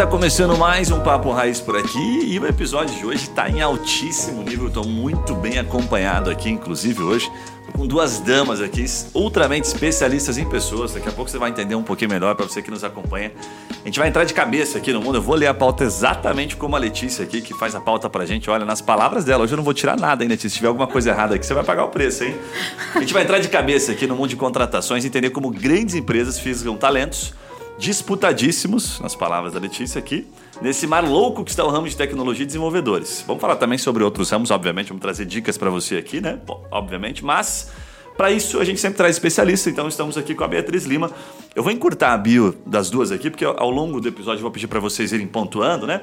tá começando mais um Papo Raiz por aqui e o episódio de hoje tá em altíssimo nível. Eu tô muito bem acompanhado aqui, inclusive hoje, com duas damas aqui, ultramente especialistas em pessoas. Daqui a pouco você vai entender um pouquinho melhor para você que nos acompanha. A gente vai entrar de cabeça aqui no mundo. Eu vou ler a pauta exatamente como a Letícia aqui, que faz a pauta pra gente. Olha, nas palavras dela, hoje eu não vou tirar nada, hein, Letícia? Se tiver alguma coisa errada aqui, você vai pagar o preço, hein? A gente vai entrar de cabeça aqui no mundo de contratações, entender como grandes empresas fisgam talentos disputadíssimos, nas palavras da Letícia aqui, nesse mar louco que está o ramo de tecnologia e desenvolvedores. Vamos falar também sobre outros ramos, obviamente, vamos trazer dicas para você aqui, né? Bom, obviamente, mas para isso a gente sempre traz especialista, então estamos aqui com a Beatriz Lima. Eu vou encurtar a bio das duas aqui, porque ao longo do episódio eu vou pedir para vocês irem pontuando, né?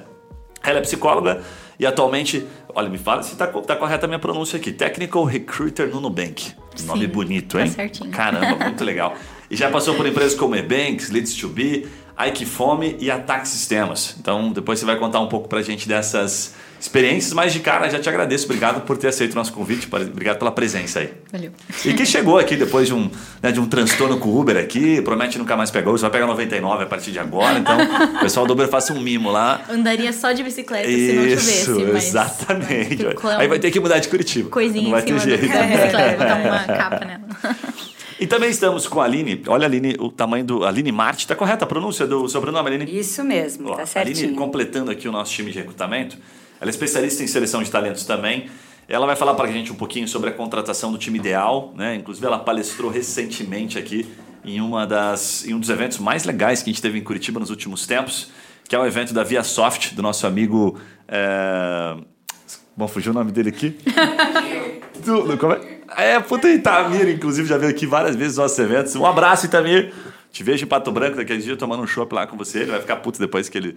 Ela é psicóloga e atualmente, olha, me fala se está tá correta a minha pronúncia aqui. Technical Recruiter no Nubank. Sim, Nome bonito, hein? Tá certinho. Caramba, muito legal. E já passou por empresas como Ebanks, Leads to Be, Ike Fome e Ataque Sistemas. Então, depois você vai contar um pouco pra gente dessas experiências, mas de cara já te agradeço. Obrigado por ter aceito o nosso convite, obrigado pela presença aí. Valeu. E que chegou aqui depois de um, né, de um transtorno com o Uber aqui, promete nunca mais pegar, você vai pegar 99 a partir de agora, então o pessoal do Uber faça um mimo lá. Andaria só de bicicleta se não Isso, chovesse. mas- exatamente. Ficou Aí vai ter que mudar de Curitiba. Coisinha não vai ter jeito. bicicleta, botar uma capa nela. E também estamos com a Aline. Olha, Aline, o tamanho do. Aline Marte, está correta a pronúncia do sobrenome, Aline? Isso mesmo, Ó, tá Aline, certinho. completando aqui o nosso time de recrutamento, ela é especialista em seleção de talentos também. Ela vai falar para a gente um pouquinho sobre a contratação do time ideal, né? Inclusive, ela palestrou recentemente aqui em, uma das, em um dos eventos mais legais que a gente teve em Curitiba nos últimos tempos, que é o evento da ViaSoft, do nosso amigo. É... Bom, fugiu o nome dele aqui. Do- como é? É, puta Itamir, inclusive, já veio aqui várias vezes nos nossos eventos. Um abraço, Itamir. Te vejo em Pato Branco daquele dia tomando um chopp lá com você. Ele vai ficar puto depois que ele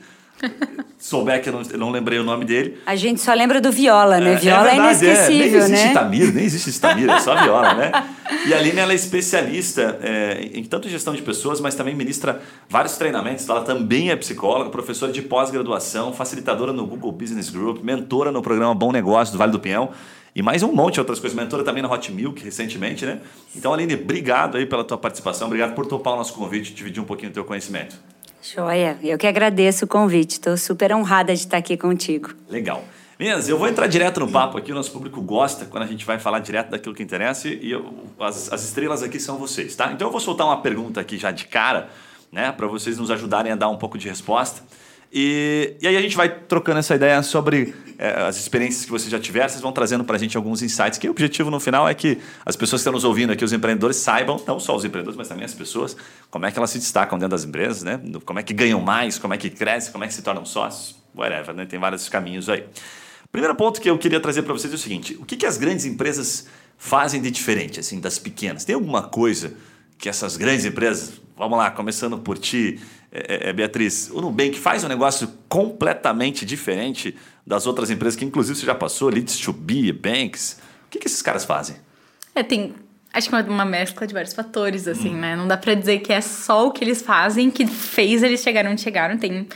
souber que eu não, eu não lembrei o nome dele. A gente só lembra do Viola, né? Viola é, verdade, inesquecível, Nem existe né? Itamir, nem existe Itamir, é só viola, né? E a Aline, ela é especialista é, em tanto gestão de pessoas, mas também ministra vários treinamentos. Ela também é psicóloga, professora de pós-graduação, facilitadora no Google Business Group, mentora no programa Bom Negócio do Vale do Pinhão. E mais um monte de outras coisas. Mentora também na Hot Milk, recentemente, né? Então, Aline, obrigado aí pela tua participação. Obrigado por topar o nosso convite e dividir um pouquinho do teu conhecimento. Joia, eu que agradeço o convite. Estou super honrada de estar aqui contigo. Legal. Meninas, eu vou entrar direto no papo aqui. O nosso público gosta quando a gente vai falar direto daquilo que interessa e eu- as, as estrelas aqui são vocês, tá? Então eu vou soltar uma pergunta aqui já de cara, né? Para vocês nos ajudarem a dar um pouco de resposta. E, e aí a gente vai trocando essa ideia sobre eh, as experiências que vocês já tiveram. Vocês vão trazendo para a gente alguns insights. Que o objetivo no final é que as pessoas que estão nos ouvindo aqui, os empreendedores, saibam, não só os empreendedores, mas também as pessoas, como é que elas se destacam dentro das empresas, né? Como é que ganham mais, como é que crescem, como é que se tornam sócios, whatever, né? Tem vários caminhos aí. Primeiro ponto que eu queria trazer para vocês é o seguinte: o que, que as grandes empresas fazem de diferente assim das pequenas? Tem alguma coisa que essas grandes empresas, vamos lá, começando por ti, é, é, Beatriz, o Nubank faz um negócio completamente diferente das outras empresas que inclusive você já passou, Leads to Be, Banks. O que, que esses caras fazem? É, tem. Acho que é uma mescla de vários fatores, assim, né? Não dá pra dizer que é só o que eles fazem que fez eles chegarem onde chegaram. Tem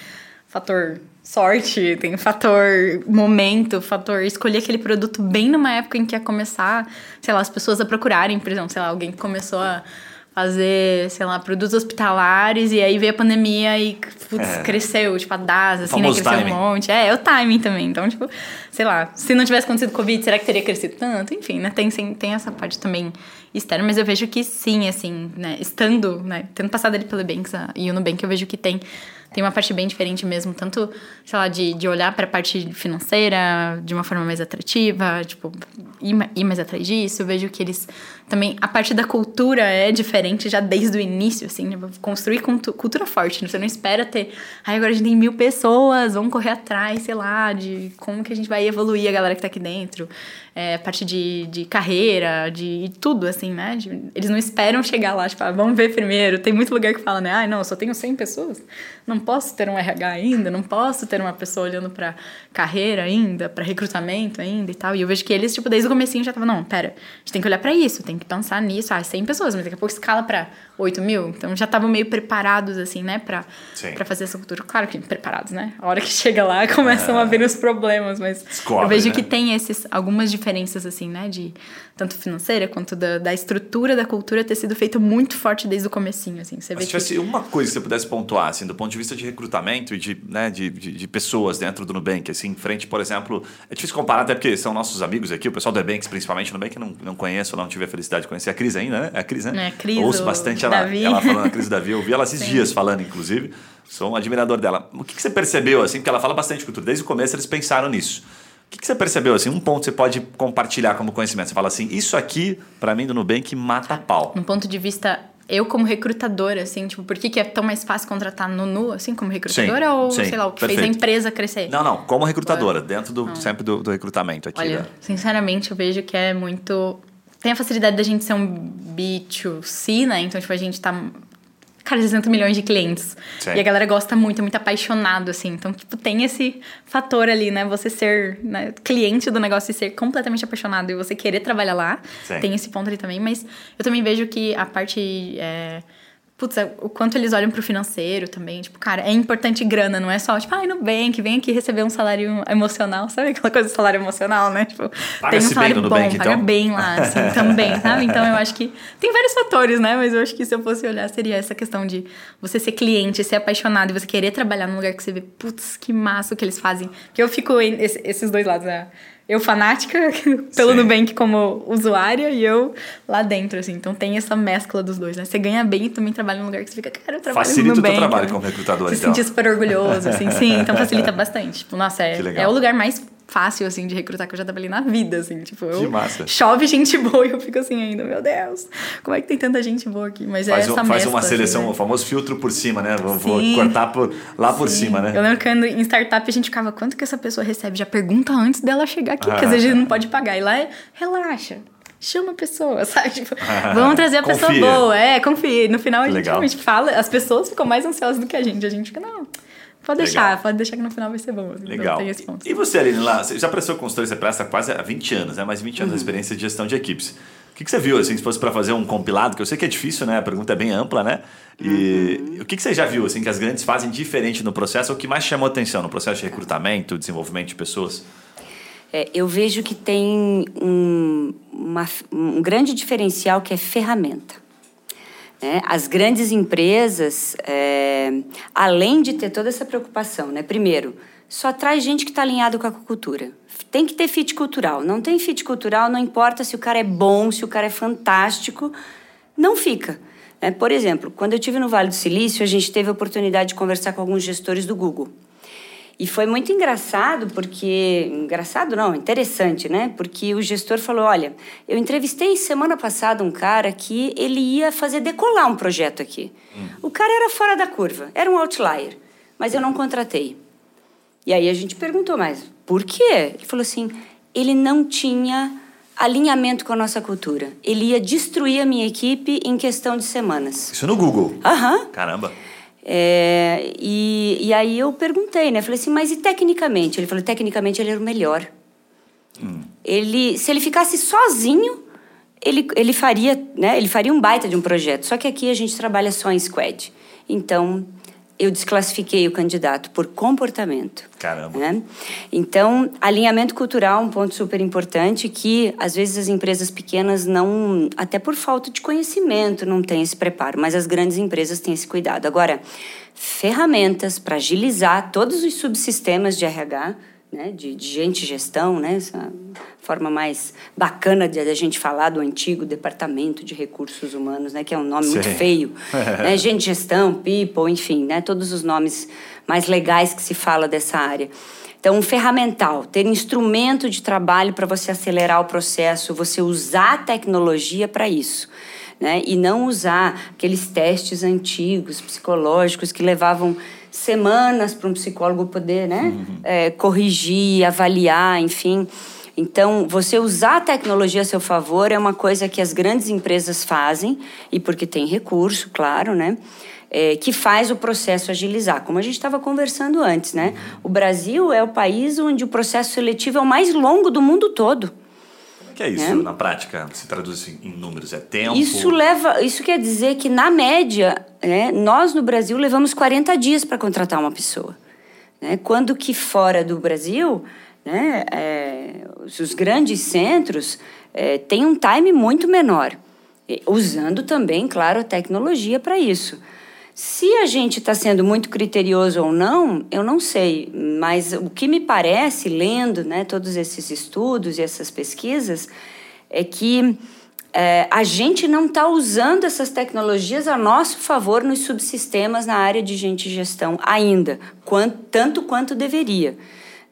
fator sorte, tem fator momento, fator escolher aquele produto bem numa época em que ia começar, sei lá, as pessoas a procurarem, por exemplo, sei lá, alguém que começou a fazer, sei lá, produtos hospitalares e aí veio a pandemia e putz, É. cresceu, tipo, a DAS, assim, né? Cresceu timing. um monte. É, é o timing também. Então, tipo, sei lá, se não tivesse acontecido Covid, será que teria crescido tanto? Enfim, né? Tem, tem essa parte também externa, mas eu vejo que sim, assim, né? Estando, né? Tendo passado ali pelo Banks e o Nubank, eu vejo que tem. Tem uma parte bem diferente mesmo, tanto, sei lá, de, de olhar para a parte financeira de uma forma mais atrativa, tipo, ir, ir mais atrás disso. Eu vejo que eles também. A parte da cultura é diferente já desde o início, assim, né? construir cultu- cultura forte. né? Você não espera ter. Ai, agora a gente tem mil pessoas, vamos correr atrás, sei lá, de como que a gente vai evoluir a galera que tá aqui dentro. É, parte de, de carreira, de tudo, assim, né? De- eles não esperam chegar lá, tipo, ah, vamos ver primeiro. Tem muito lugar que fala, né? Ai, não, eu só tenho 100 pessoas. Não posso ter um RH ainda, não posso ter uma pessoa olhando pra carreira ainda, pra recrutamento ainda e tal. E eu vejo que eles, tipo, desde o comecinho já estavam, não, pera, a gente tem que olhar pra isso, tem que pensar nisso. Ah, 100 pessoas, mas daqui a pouco escala pra 8 mil. Então já estavam meio preparados, assim, né, pra, Sim. pra fazer essa cultura. Claro que preparados, né? A hora que chega lá começam a ver os problemas, mas Descobre, eu vejo né? que tem esses, algumas diferenças, assim, né? De tanto financeira quanto da, da estrutura da cultura ter sido feita muito forte desde o comecinho, assim. Você Mas se tivesse uma coisa que você pudesse pontuar, assim, do ponto de vista de recrutamento e de, né, de, de, de pessoas dentro do Nubank, assim, em frente, por exemplo, é difícil comparar até porque são nossos amigos aqui, o pessoal do Ebanks, principalmente, no Nubank, eu não, não conheço, não tive a felicidade de conhecer a Cris ainda, né? É a Cris, né? É, a Cris, Ouço o bastante ela, Davi. ela falando, a Cris Davi, eu vi ela esses Sim. dias falando, inclusive, sou um admirador dela. O que, que você percebeu, assim, porque ela fala bastante de cultura, desde o começo eles pensaram nisso. O que, que você percebeu, assim, um ponto que você pode compartilhar como conhecimento? Você fala assim, isso aqui, para mim, do Nubank, mata pau. no ponto de vista eu como recrutadora, assim, tipo, por que, que é tão mais fácil contratar no Nu, assim, como recrutadora? Sim, ou, sim, sei lá, o que fez a perfeito. empresa crescer? Não, não, como recrutadora, dentro do, sempre do, do recrutamento aqui. Olha, né? sinceramente, eu vejo que é muito. Tem a facilidade da gente ser um B2C, né? Então, tipo, a gente tá. Cara, 60 milhões de clientes. Sim. E a galera gosta muito, é muito apaixonado, assim. Então, tipo, tem esse fator ali, né? Você ser né, cliente do negócio e ser completamente apaixonado e você querer trabalhar lá. Sim. Tem esse ponto ali também. Mas eu também vejo que a parte. É, Putz, é, o quanto eles olham pro financeiro também. Tipo, cara, é importante grana, não é só, tipo, ai, no Nubank, vem aqui receber um salário emocional. Sabe aquela coisa do salário emocional, né? Tipo, tem um salário bom, Nubank, paga então? bem lá, assim, também, sabe? Então eu acho que tem vários fatores, né? Mas eu acho que se eu fosse olhar, seria essa questão de você ser cliente, ser apaixonado e você querer trabalhar num lugar que você vê, putz, que massa o que eles fazem. Que eu fico esses dois lados, né? Eu fanática pelo Sim. Nubank como usuária e eu lá dentro, assim. Então tem essa mescla dos dois, né? Você ganha bem e também trabalha num lugar que você fica, cara, eu trabalho Facilita no o teu Nubank. trabalho né? como recrutador, Se então. sentir super orgulhoso, assim, sim. Então facilita bastante. Tipo, nossa, é, é o lugar mais fácil, assim, de recrutar que eu já trabalhei na vida, assim. Tipo, eu Que massa. chove gente boa e eu fico assim ainda, meu Deus, como é que tem tanta gente boa aqui? Mas Faz, é um- essa faz mescla, uma assim, seleção, né? o famoso filtro por cima, né? Vou, vou cortar por, lá por Sim. cima, né? Eu lembro que em startup a gente ficava, quanto que essa pessoa recebe? Já pergunta antes dela chegar aqui, porque às vezes a gente não pode pagar. E lá é, relaxa. Chama a pessoa, sabe? Tipo, vamos trazer a pessoa boa. É, confia. No final a gente Legal. realmente fala, as pessoas ficam mais ansiosas do que a gente. A gente fica, não, pode deixar, Legal. pode deixar que no final vai ser bom. Legal. tem esse ponto. E você, Aline, lá, você já prestou consultoria, você presta quase há 20 anos, né? Mais 20 anos de experiência de gestão de equipes. O que, que você viu, assim, se fosse para fazer um compilado, que eu sei que é difícil, né? A pergunta é bem ampla, né? E o que, que você já viu, assim, que as grandes fazem diferente no processo, ou o que mais chamou atenção no processo de recrutamento, desenvolvimento de pessoas? É, eu vejo que tem um, uma- um grande diferencial que é ferramenta. Né? As grandes empresas, é, além de ter toda essa preocupação, né? primeiro, só traz gente que está alinhado com a cultura. Tem que ter fit cultural. Não tem fit cultural, não importa se o cara é bom, se o cara é fantástico, não fica. né? Por exemplo, quando eu estive no Vale do Silício, a gente teve a oportunidade de conversar com alguns gestores do Google. E foi muito engraçado, porque. Engraçado não, interessante, né? Porque o gestor falou: olha, eu entrevistei semana passada um cara que ele ia fazer decolar um projeto aqui. O cara era fora da curva, era um outlier, mas eu não contratei. E aí a gente perguntou, mas por quê? Ele falou assim: ele não tinha alinhamento com a nossa cultura. Ele ia destruir a minha equipe em questão de semanas. Isso no Google. Aham. Caramba. É, e, e aí eu perguntei, né? Falei assim, mas e tecnicamente? Ele falou, tecnicamente ele era o melhor. Ele, se ele ficasse sozinho, ele, ele faria, né? Ele faria um baita de um projeto. Só que aqui a gente trabalha só em squad. Então, eu desclassifiquei o candidato por comportamento. Caramba. né? Então, alinhamento cultural é um ponto super importante que, às vezes, as empresas pequenas não, até por falta de conhecimento, não têm esse preparo, mas as grandes empresas têm esse cuidado. Agora, ferramentas para agilizar todos os subsistemas de RH, né, de, de gente gestão, né, essa forma mais bacana de a gente falar do antigo Departamento de Recursos Humanos, né, que é um nome muito Sim. feio, né, gente, gestão, people, enfim, né, todos os nomes mais legais que se fala dessa área. Então, um ferramental, ter instrumento de trabalho para você acelerar o processo, você usar a tecnologia para isso. Né? E não usar aqueles testes antigos, psicológicos, que levavam semanas para um psicólogo poder né? É, corrigir, avaliar, enfim. Então, você usar a tecnologia a seu favor é uma coisa que as grandes empresas fazem, e porque tem recurso, claro, né? é, que faz o processo agilizar, como a gente estava conversando antes, né? O Brasil é o país onde o processo seletivo é o mais longo do mundo todo. Que é isso É. na prática? Se traduz assim em números? É tempo? Isso leva, isso quer dizer que na média, né, nós no Brasil levamos 40 dias para contratar uma pessoa, né? Quando que fora do Brasil né? É, os grandes centros é, têm um time muito menor, usando também, claro, a tecnologia para isso. Se a gente está sendo muito criterioso ou não, eu não sei, mas o que me parece, lendo né, todos esses estudos e essas pesquisas, é que é, a gente não está usando essas tecnologias a nosso favor nos subsistemas na área de gente gestão ainda, quanto, tanto quanto deveria.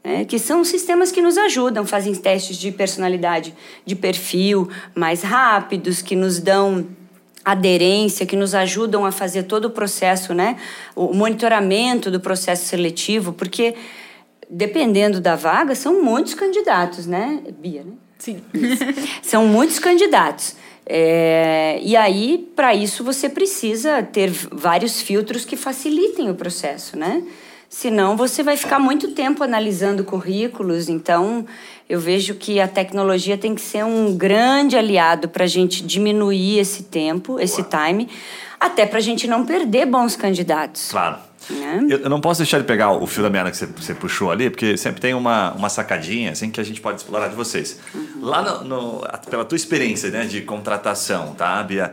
Né, que são sistemas que nos ajudam, fazem testes de personalidade, de perfil mais rápidos, que nos dão aderência, que nos ajudam a fazer todo o processo, né? O monitoramento do processo seletivo, porque dependendo da vaga, são muitos candidatos, né, Bia? Né? Sim. são muitos candidatos. É, e aí, para isso, você precisa ter vários filtros que facilitem o processo, né? Senão, você vai ficar muito tempo analisando currículos. Então, eu vejo que a tecnologia tem que ser um grande aliado para a gente diminuir esse tempo, esse time, até para a gente não perder bons candidatos. Claro. Né? Eu, eu, não posso deixar de pegar o fio da meada que você, você, puxou ali, porque sempre tem uma, uma sacadinha assim que a gente pode explorar de vocês. Uhum. Lá no, no, pela tua experiência né, de contratação, tá, Bia?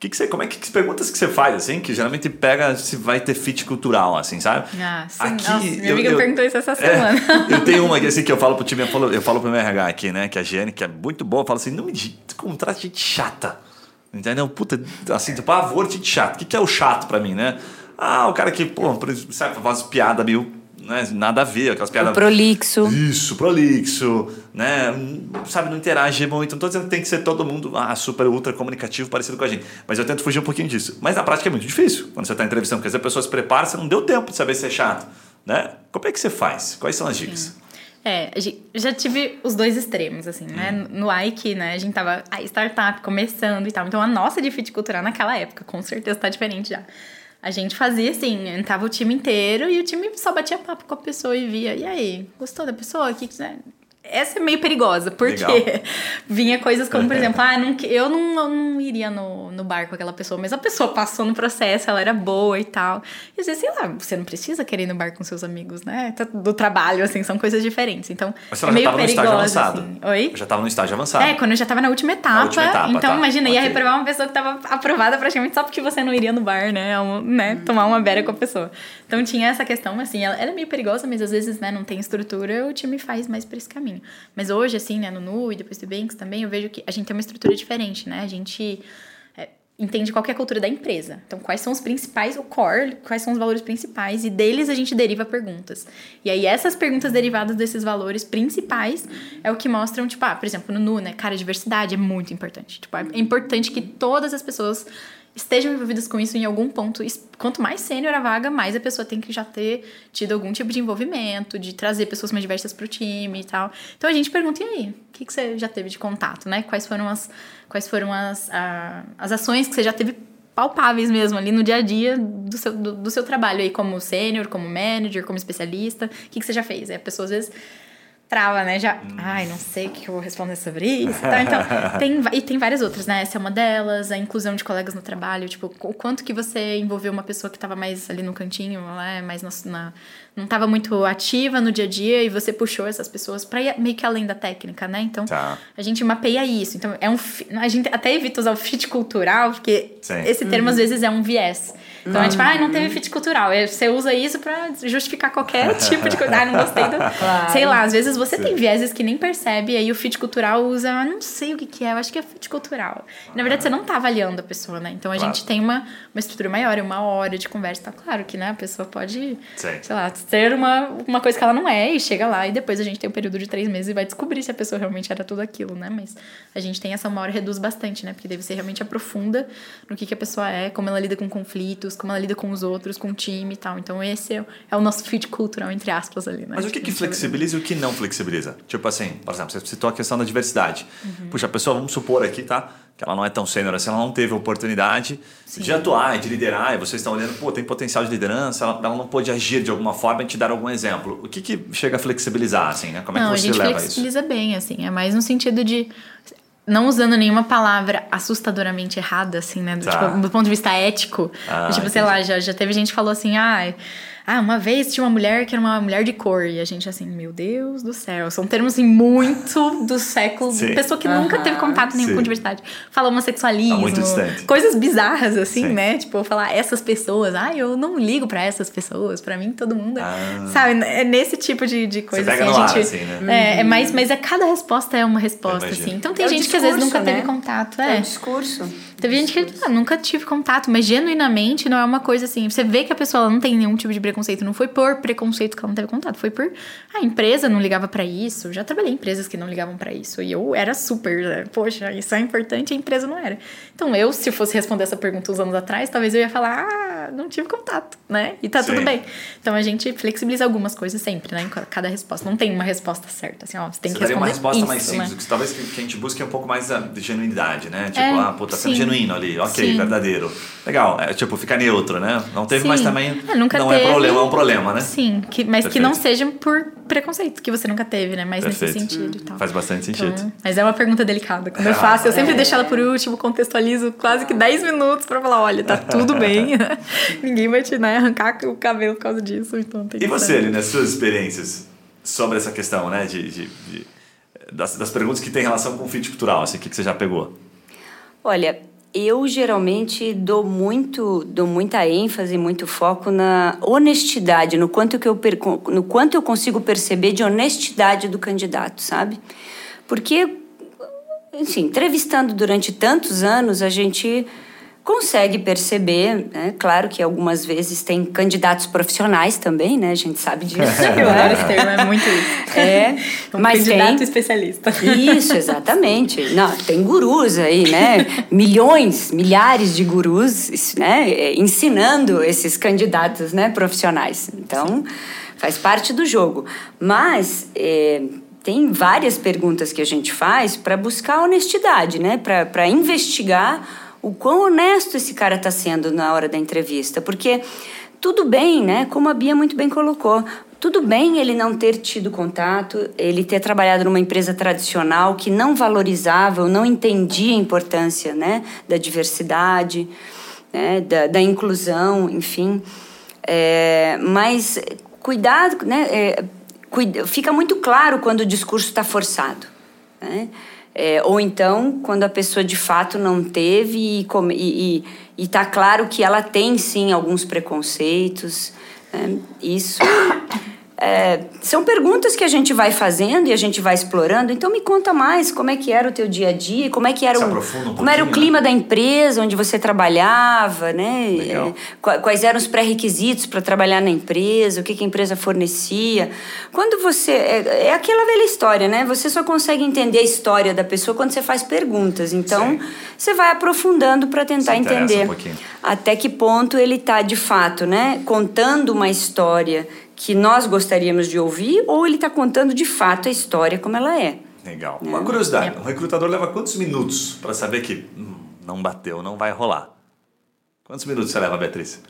Que que você, como é que, que perguntas que você faz, assim, que geralmente pega se vai ter fit cultural, assim, sabe? Ah, sim. Aqui, Nossa, minha eu, amiga eu, perguntou isso essa é, semana. É, eu tenho uma aqui, assim, que eu falo pro time, eu falo, eu falo pro meu RH aqui, né, que é a Giane, que é muito boa, eu falo assim, não me contrate gente chata. Entendeu? Puta, assim, tipo, pavor de gente chata. O que, que é o chato pra mim, né? Ah, o cara que, pô, sabe, faz piada meio né, nada a ver, aquelas piadas. O prolixo. Isso, prolixo, né? Sabe, não interage muito. Não tô dizendo que tem que ser todo mundo ah, super, ultra comunicativo, parecido com a gente. Mas eu tento fugir um pouquinho disso. Mas na prática é muito difícil quando você está entrevistando, porque as pessoas se preparam, você não deu tempo de saber se é chato. Né? Como é que você faz? Quais são as dicas? Sim. É, já tive os dois extremos, assim, né? Hum. No Ike, né, a gente tava a startup começando e tal. Então a nossa de fit cultural naquela época, com certeza tá diferente já. A gente fazia assim, entrava o time inteiro e o time só batia papo com a pessoa e via. E aí, gostou da pessoa? Que, né? Essa é meio perigosa, porque Legal. vinha coisas como, por exemplo, ah, não, eu não, eu não iria no, no bar com aquela pessoa, mas a pessoa passou no processo, ela era boa e tal. E às vezes, sei lá, você não precisa querer ir no bar com seus amigos, né? Tá do trabalho, assim, são coisas diferentes. Então, mas é meio já tava perigosa, no estágio avançado. Assim. Oi? já tava no estágio avançado. É, quando eu já tava na última etapa. Na última etapa então, tá. imagina, okay. ia reprovar uma pessoa que tava aprovada praticamente só porque você não iria no bar, né? Um, né? Tomar uma beira com a pessoa. Então tinha essa questão, assim, ela, ela é meio perigosa, mas às vezes, né, não tem estrutura, o time faz mais por esse caminho. Mas hoje, assim, né, no Nu e depois do Banks também, eu vejo que a gente tem uma estrutura diferente, né? A gente é, entende qual é a cultura da empresa. Então, quais são os principais, o core, quais são os valores principais, e deles a gente deriva perguntas. E aí, essas perguntas derivadas desses valores principais é o que mostram, tipo, ah, por exemplo, no Nu, né? Cara, diversidade é muito importante. Tipo, é importante que todas as pessoas estejam envolvidas com isso em algum ponto. Quanto mais sênior a vaga, mais a pessoa tem que já ter tido algum tipo de envolvimento, de trazer pessoas mais diversas para o time e tal. Então a gente pergunta, e aí? O que, que você já teve de contato, né? Quais foram as, quais foram as, a, as ações que você já teve palpáveis mesmo ali no dia a dia do seu, do, do seu trabalho aí como sênior, como manager, como especialista. O que, que você já fez? Aí a pessoa às vezes trava, né? Já, hum. ai, não sei o que eu vou responder sobre isso. Tá? Então, tem, e tem várias outras, né? Essa é uma delas, a inclusão de colegas no trabalho, tipo, o quanto que você envolveu uma pessoa que estava mais ali no cantinho, né? mais na, na, não estava muito ativa no dia a dia e você puxou essas pessoas para ir meio que além da técnica, né? Então, tá. a gente mapeia isso. Então, é um a gente até evita usar o fit cultural, porque Sim. esse termo uhum. às vezes é um viés. Então é tipo, ah, não teve fit cultural. Você usa isso pra justificar qualquer tipo de coisa. Ah, não gostei do. Claro. Sei lá, às vezes você Sim. tem vieses que nem percebe, aí o fit cultural usa, ah, não sei o que, que é, eu acho que é fit cultural. Na verdade, você não tá avaliando a pessoa, né? Então a claro. gente tem uma, uma estrutura maior, uma hora de conversa. Tá claro que, né, a pessoa pode, Sim. sei lá, ser uma, uma coisa que ela não é, e chega lá, e depois a gente tem um período de três meses e vai descobrir se a pessoa realmente era tudo aquilo, né? Mas a gente tem essa uma hora reduz bastante, né? Porque daí você realmente aprofunda no que, que a pessoa é, como ela lida com conflitos, como ela lida com os outros, com o time e tal. Então esse é, é o nosso fit cultural, entre aspas, ali, né? Mas o que, que flexibiliza e o que não flexibiliza? Tipo assim, por exemplo, você citou a questão da diversidade. Uhum. Puxa, a pessoa, vamos supor aqui, tá? Que ela não é tão sênior assim, ela não teve oportunidade Sim. de atuar de liderar, e vocês estão olhando, pô, tem potencial de liderança, ela, ela, não pode agir de alguma forma e te dar algum exemplo. O que, que chega a flexibilizar, assim, né? Como é não, que você leva isso? a gente flexibiliza bem, assim, é mais no sentido de não usando nenhuma palavra assustadoramente errada, assim, né? Do, tá. tipo, do ponto de vista ético. Ah, tipo, sei lá, já, já teve gente que falou assim, ah, Ah, uma vez tinha uma mulher que era uma mulher de cor. E a gente assim, meu Deus do céu. São termos assim, muito do século. Sim. Pessoa que nunca teve contato nenhum Sim. com diversidade. Fala homossexualismo. Tá muito distante. Coisas bizarras, assim, Sim. né? Tipo, falar essas pessoas. Ah, eu não ligo pra essas pessoas. Pra mim, todo mundo. é-" Ah. Sabe? É nesse tipo de, de coisa. pega assim, no a ar, gente, assim, né? É, é mais, mas é cada resposta é uma resposta, assim. Então tem É gente que às vezes discurso, nunca teve né? contato. É É. o discurso. Teve gente que ah, nunca tive contato, mas genuinamente não é uma coisa assim. Você vê que a pessoa não tem nenhum tipo de preconceito. Não foi por preconceito que ela não teve contato, foi por a empresa não ligava pra isso. Já trabalhei em empresas que não ligavam pra isso e eu era super, né? poxa, isso é importante, a empresa não era. Então eu, se fosse responder essa pergunta uns anos atrás, talvez eu ia falar, ah, não tive contato, né? E tá Sim. tudo bem. Então a gente flexibiliza algumas coisas sempre, né? Em cada resposta. Não tem uma resposta certa, assim, ó, você tem Você que daria uma responder resposta isso, mais simples, né? que talvez que, que a gente busque um pouco mais a de genuinidade, né? Tipo, É, ah, pô, tá sendo sim. genuíno ali, ok, Sim. verdadeiro. Legal, é, tipo, fica neutro, né? Não teve, mas Sim. também É, nunca não teve. é problema, é um problema, né? Sim, que, mas que Perfeito. não seja por preconceito, que você nunca teve, né? Mas nesse Perfeito. sentido e tal. Faz bastante sentido. Então, mas é uma pergunta delicada. Quando eu faço, eu sempre é. deixo ela por último, contextualizo quase que 10 minutos pra falar, olha, tá tudo bem. Ninguém vai te né, arrancar o cabelo por causa disso. Então tem E que você, ali, nas suas experiências sobre essa questão, né? De, de- de- das, das perguntas que tem relação com o fit cultural, assim, o que, que você já pegou? Olha, eu geralmente dou muito, dou muita ênfase, muito foco na honestidade, no quanto que eu no quanto eu consigo perceber de honestidade do candidato, sabe? Porque enfim, entrevistando durante tantos anos, a gente consegue perceber, né? Claro que algumas vezes tem candidatos profissionais também, né? A gente sabe disso. Eu adoro esse termo, é muito isso. É, Um mas candidato tem, especialista. isso, exatamente. Não, tem gurus aí, né? Milhões, milhares de gurus, né? eh, Ensinando esses candidatos, né? Profissionais. Então, faz parte do jogo. Mas eh, tem várias perguntas que a gente faz para buscar honestidade, né? Para investigar o quão honesto esse cara está sendo na hora da entrevista. Porque tudo bem, né? Como a Bia muito bem colocou. Tudo bem ele não ter tido contato, ele ter trabalhado numa empresa tradicional que não valorizava ou não entendia a importância né, da diversidade, né, da, da inclusão, enfim. É, mas cuidado, né, é, cuida- fica muito claro quando o discurso está forçado. Né? É, ou então, quando a pessoa de fato não teve e come- e está claro que ela tem sim alguns preconceitos. né? Isso. É, são perguntas que a gente vai fazendo e a gente vai explorando. Então me conta mais como é que era o teu dia a dia, como é que era o, um como era o clima da empresa onde você trabalhava, né? É, qua- quais eram os pré-requisitos para trabalhar na empresa, o que, que a empresa fornecia. Quando você. É, é aquela velha história, né? Você só consegue entender a história da pessoa quando você faz perguntas. Então, Sim. você vai aprofundando para tentar um entender pouquinho. até que ponto ele está, de fato, né? Contando uma história que nós gostaríamos de ouvir ou ele está contando de fato a história como ela é. Legal. Uma curiosidade: um recrutador leva quantos minutos para saber que hum, não bateu, não vai rolar? Quantos minutos você leva, Beatriz?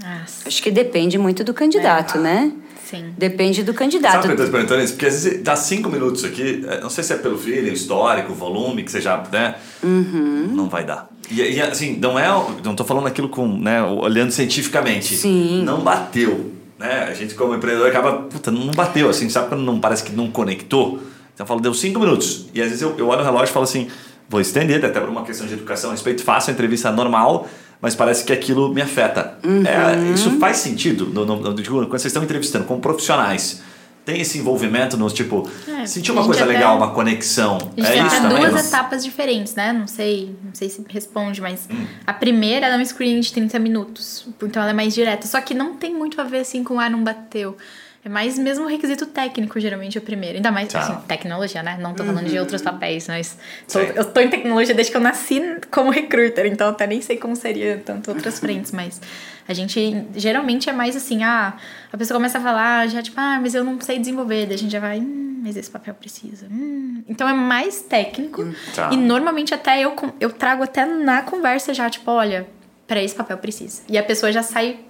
Nossa, Acho que depende muito do candidato, né? sim. Depende do Sabe candidato. por que eu tô te perguntando isso? Porque às vezes dá cinco minutos aqui, é, não sei se é pelo feeling, histórico, volume, que você já, né? Uhum. Não vai dar. E, e, assim, não é, não tô falando aquilo com, né, olhando cientificamente. Sim. Não bateu, né? A gente como empreendedor acaba, puta, não bateu, assim, sabe quando não parece que não conectou? Então eu falo, deu cinco minutos. E às vezes eu, eu olho o relógio e falo assim, vou estender, até por uma questão de educação, respeito, faço a entrevista normal, mas parece que aquilo me afeta. Uhum. É, isso faz sentido, no, no, no- quando vocês estão entrevistando como profissionais, tem esse envolvimento no tipo, É, sentir uma coisa até- legal, uma conexão. A gente É isso também? duas etapas diferentes, né? Não sei, não sei se responde, mas Hum. a primeira ela é um screening de 30 minutos. Então ela é mais direta. Só que não tem muito a ver assim com ah, não bateu. É mais mesmo requisito técnico, geralmente, a primeira. Ainda mais, Tá. assim, tecnologia, né? Não tô falando de outros papéis, mas tô- eu tô em tecnologia desde que eu nasci como recruiter, então até nem sei como seria tanto outras frentes, mas a gente geralmente é mais assim, ah, a pessoa começa a falar já tipo, ah, mas eu não sei desenvolver, daí a gente já vai, hum, mas esse papel precisa. hum. Então é mais técnico Tá. e normalmente até eu, eu trago até na conversa já, tipo, olha, para esse papel precisa. E a pessoa já sai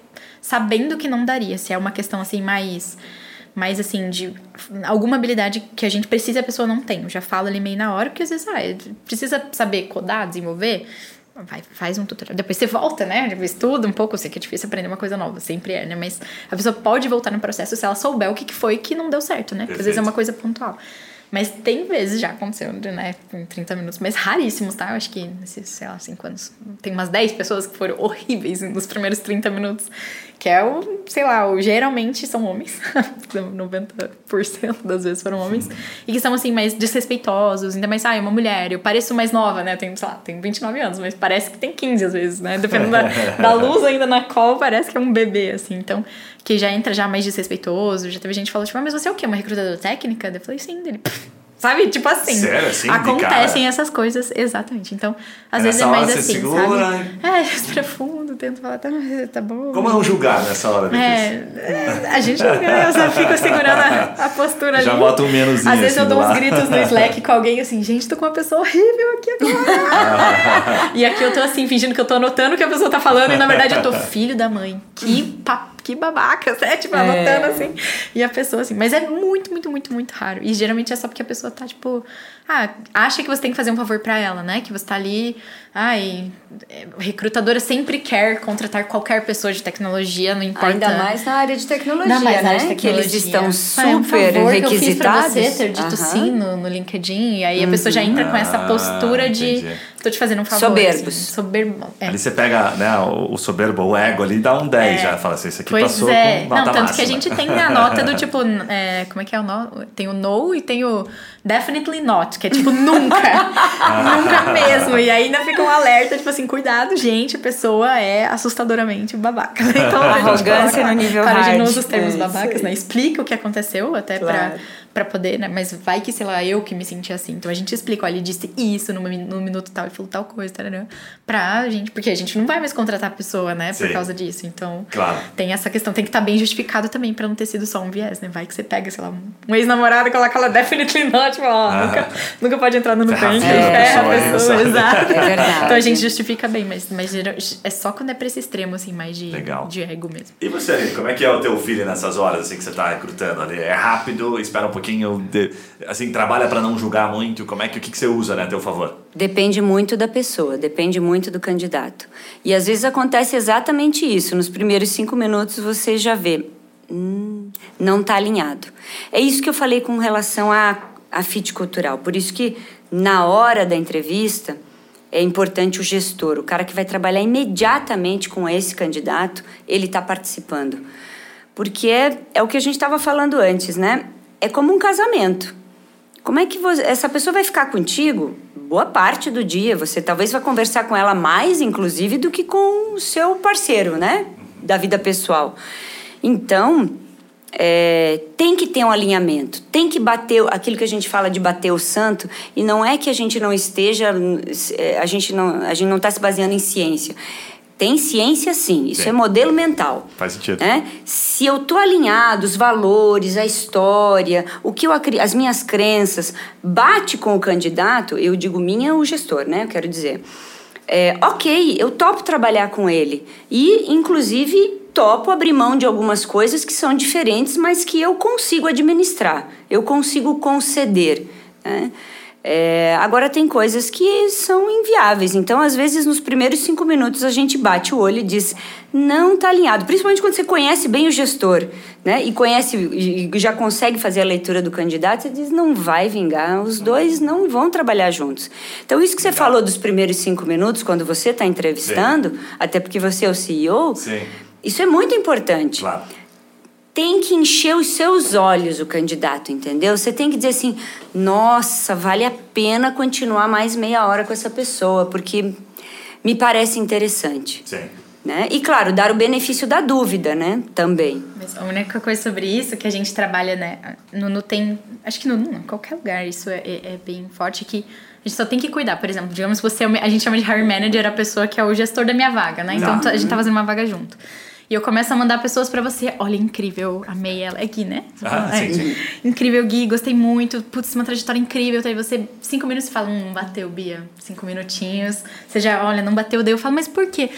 sabendo que não daria, se é uma questão assim mais mais assim de alguma habilidade que a gente precisa a pessoa não tem. Eu já falo ali meio na hora, porque às vezes ah, precisa saber codar, desenvolver. Vai, faz um tutorial. Depois você volta, né? Depois estuda um pouco. Eu sei que é difícil aprender uma coisa nova, sempre é, né? Mas a pessoa pode voltar no processo se ela souber o que que foi que não deu certo, né? Porque às vezes é uma coisa pontual. Mas tem vezes já aconteceu, né? Em 30 minutos, mas raríssimos, tá? Eu acho que nesses, sei lá, 5 anos. Tem umas 10 pessoas que foram horríveis nos primeiros 30 minutos. Que é o, sei lá, o, geralmente são homens. 90% das vezes foram homens. E que são, assim, mais desrespeitosos. Ainda mais, ah, é uma mulher. Eu pareço mais nova, né? Eu tenho, sei lá, tenho 29 anos, mas parece que tem 15 às vezes, né? Dependendo da, da luz ainda na call, parece que é um bebê, assim. Então, que já entra já mais desrespeitoso. Já teve gente que falou, tipo, ah, mas você é o quê? Uma recrutadora técnica? Eu falei, sim, dele. "Pff", Sabe? Tipo assim. Sério, assim, Acontecem essas coisas, exatamente. Então, às Aí vezes é mais assim, segura, sabe? É, respira fundo, tento falar, tá, tá bom. Como não julgar nessa hora? É, é, a gente eu só fico segurando a, a postura Já ali. bota um menuzinho Às vezes assim eu dou do uns gritos no Slack com alguém assim, gente, tô com uma pessoa horrível aqui agora. e aqui eu tô assim, fingindo que eu tô anotando o que a pessoa tá falando e na verdade eu tô filho da mãe. Que, pa, que babaca, né? Tipo, anotando assim. E a pessoa assim. Mas é muito, muito, muito, muito raro. E geralmente é só porque a pessoa tá, tipo, ah, acha que você tem que fazer um favor pra ela, né? Que você tá ali. Ai, é, recrutadora sempre quer contratar qualquer pessoa de tecnologia, não importa. Ainda mais na área de tecnologia, Ainda mais na área né? de Que eles tecnologia. estão Ah, é um super favor que eu fiz pra requisitados. você ter dito sim no, no LinkedIn. E aí a pessoa já entra com essa Ah, postura de entendi. Tô te fazendo um favor. Soberbos. Assim, soberbo. É. Ali você pega né, o, o soberbo, o ego ali, dá um 10 É. já. Fala assim, isso aqui Pois passou é. com nota Não, tanto máxima. que a gente tem a nota do tipo. é, como é que é o no? Tem o no e tem o definitely not, que é tipo nunca. nunca mesmo. E ainda fica um alerta, tipo assim, cuidado, gente, a pessoa é assustadoramente babaca. Então, a gente Arrogância no nível Claro, a gente não hard. usa os termos É, babacas, né? Explica o que aconteceu até Claro. pra, pra poder, né? Mas vai que, sei lá, eu que me senti assim. Então a gente explica, olha, ele disse isso no, no minuto tal, ele falou tal coisa, tarará, pra gente. Porque a gente não vai mais contratar a pessoa, né? Por Sim. causa disso. Então. Claro. Tem essa questão, tem que estar bem justificado também pra não ter sido só um viés, né? Vai que você pega, sei lá, um ex-namorado e coloca ela definitely not, tipo, ó, Ah. nunca, nunca pode entrar no a Nubank, vida da ferra pessoa a pessoa, exato. É verdade. Então a gente justifica bem, mas, mas é só quando é pra esse extremo, assim, mais de, Legal. de ego mesmo. E você, Aline, como é que é o teu feeling nessas horas assim que você tá recrutando ali? É rápido, espera um pouquinho, de- assim, trabalha pra não julgar muito. Como é que o que, que você usa, né, a teu favor? Depende muito da pessoa, depende muito do candidato. E às vezes acontece exatamente isso. Nos primeiros cinco minutos você já vê, hum, não está alinhado. É isso que eu falei com relação à, à fit cultural. Por isso que na hora da entrevista é importante o gestor, o cara que vai trabalhar imediatamente com esse candidato, ele está participando. Porque é, é o que a gente estava falando antes, né? É como um casamento. Como é que você, essa pessoa vai ficar contigo boa parte do dia? Você talvez vai conversar com ela mais, inclusive, do que com o seu parceiro, né? Da vida pessoal. Então, é, tem que ter um alinhamento, tem que bater aquilo que a gente fala de bater o santo, e não é que a gente não esteja, é, a gente não a gente não está se baseando em ciência. Tem ciência sim, isso Sim. é modelo mental. Faz sentido. né? Se eu tô alinhado, os valores, a história, o que eu as minhas crenças bate com o candidato, eu digo minha o gestor, né? Eu quero dizer. É, ok, eu topo trabalhar com ele. E, inclusive, topo abrir mão de algumas coisas que são diferentes, mas que eu consigo administrar, eu consigo conceder. Né? É, agora, tem coisas que são inviáveis. Então, às vezes, nos primeiros cinco minutos, a gente bate o olho e diz: não tá alinhado. Principalmente quando você conhece bem o gestor, né? E conhece e já consegue fazer a leitura do candidato, você diz: não vai vingar, os dois não vão trabalhar juntos. Então, isso que você falou dos primeiros cinco minutos, quando você está entrevistando, até porque você é o CEO, Sim. Isso é muito importante Claro. tem que encher os seus olhos o candidato, entendeu? Você tem que dizer assim: nossa, vale a pena continuar mais meia hora com essa pessoa, porque me parece interessante. Sim. Né? E claro, dar o benefício da dúvida, né? Também. Mas a única coisa sobre isso que a gente trabalha, né? No, no tem. Acho que no, no qualquer lugar isso é, é, é bem forte que a gente só tem que cuidar. Por exemplo, digamos que você é a gente chama de hiring manager a pessoa que é o gestor da minha vaga, né? Então Tá. a gente tá fazendo uma vaga junto. E eu começo a mandar pessoas pra você. Olha, incrível, amei ela. É Gui, né? Ah, É, sim, sim. Incrível, Gui, gostei muito. Putz, uma trajetória incrível. Aí você, cinco minutos, você fala, hum, bateu, Bia. Cinco minutinhos. Você já, olha, não bateu. Daí eu falo, mas por quê?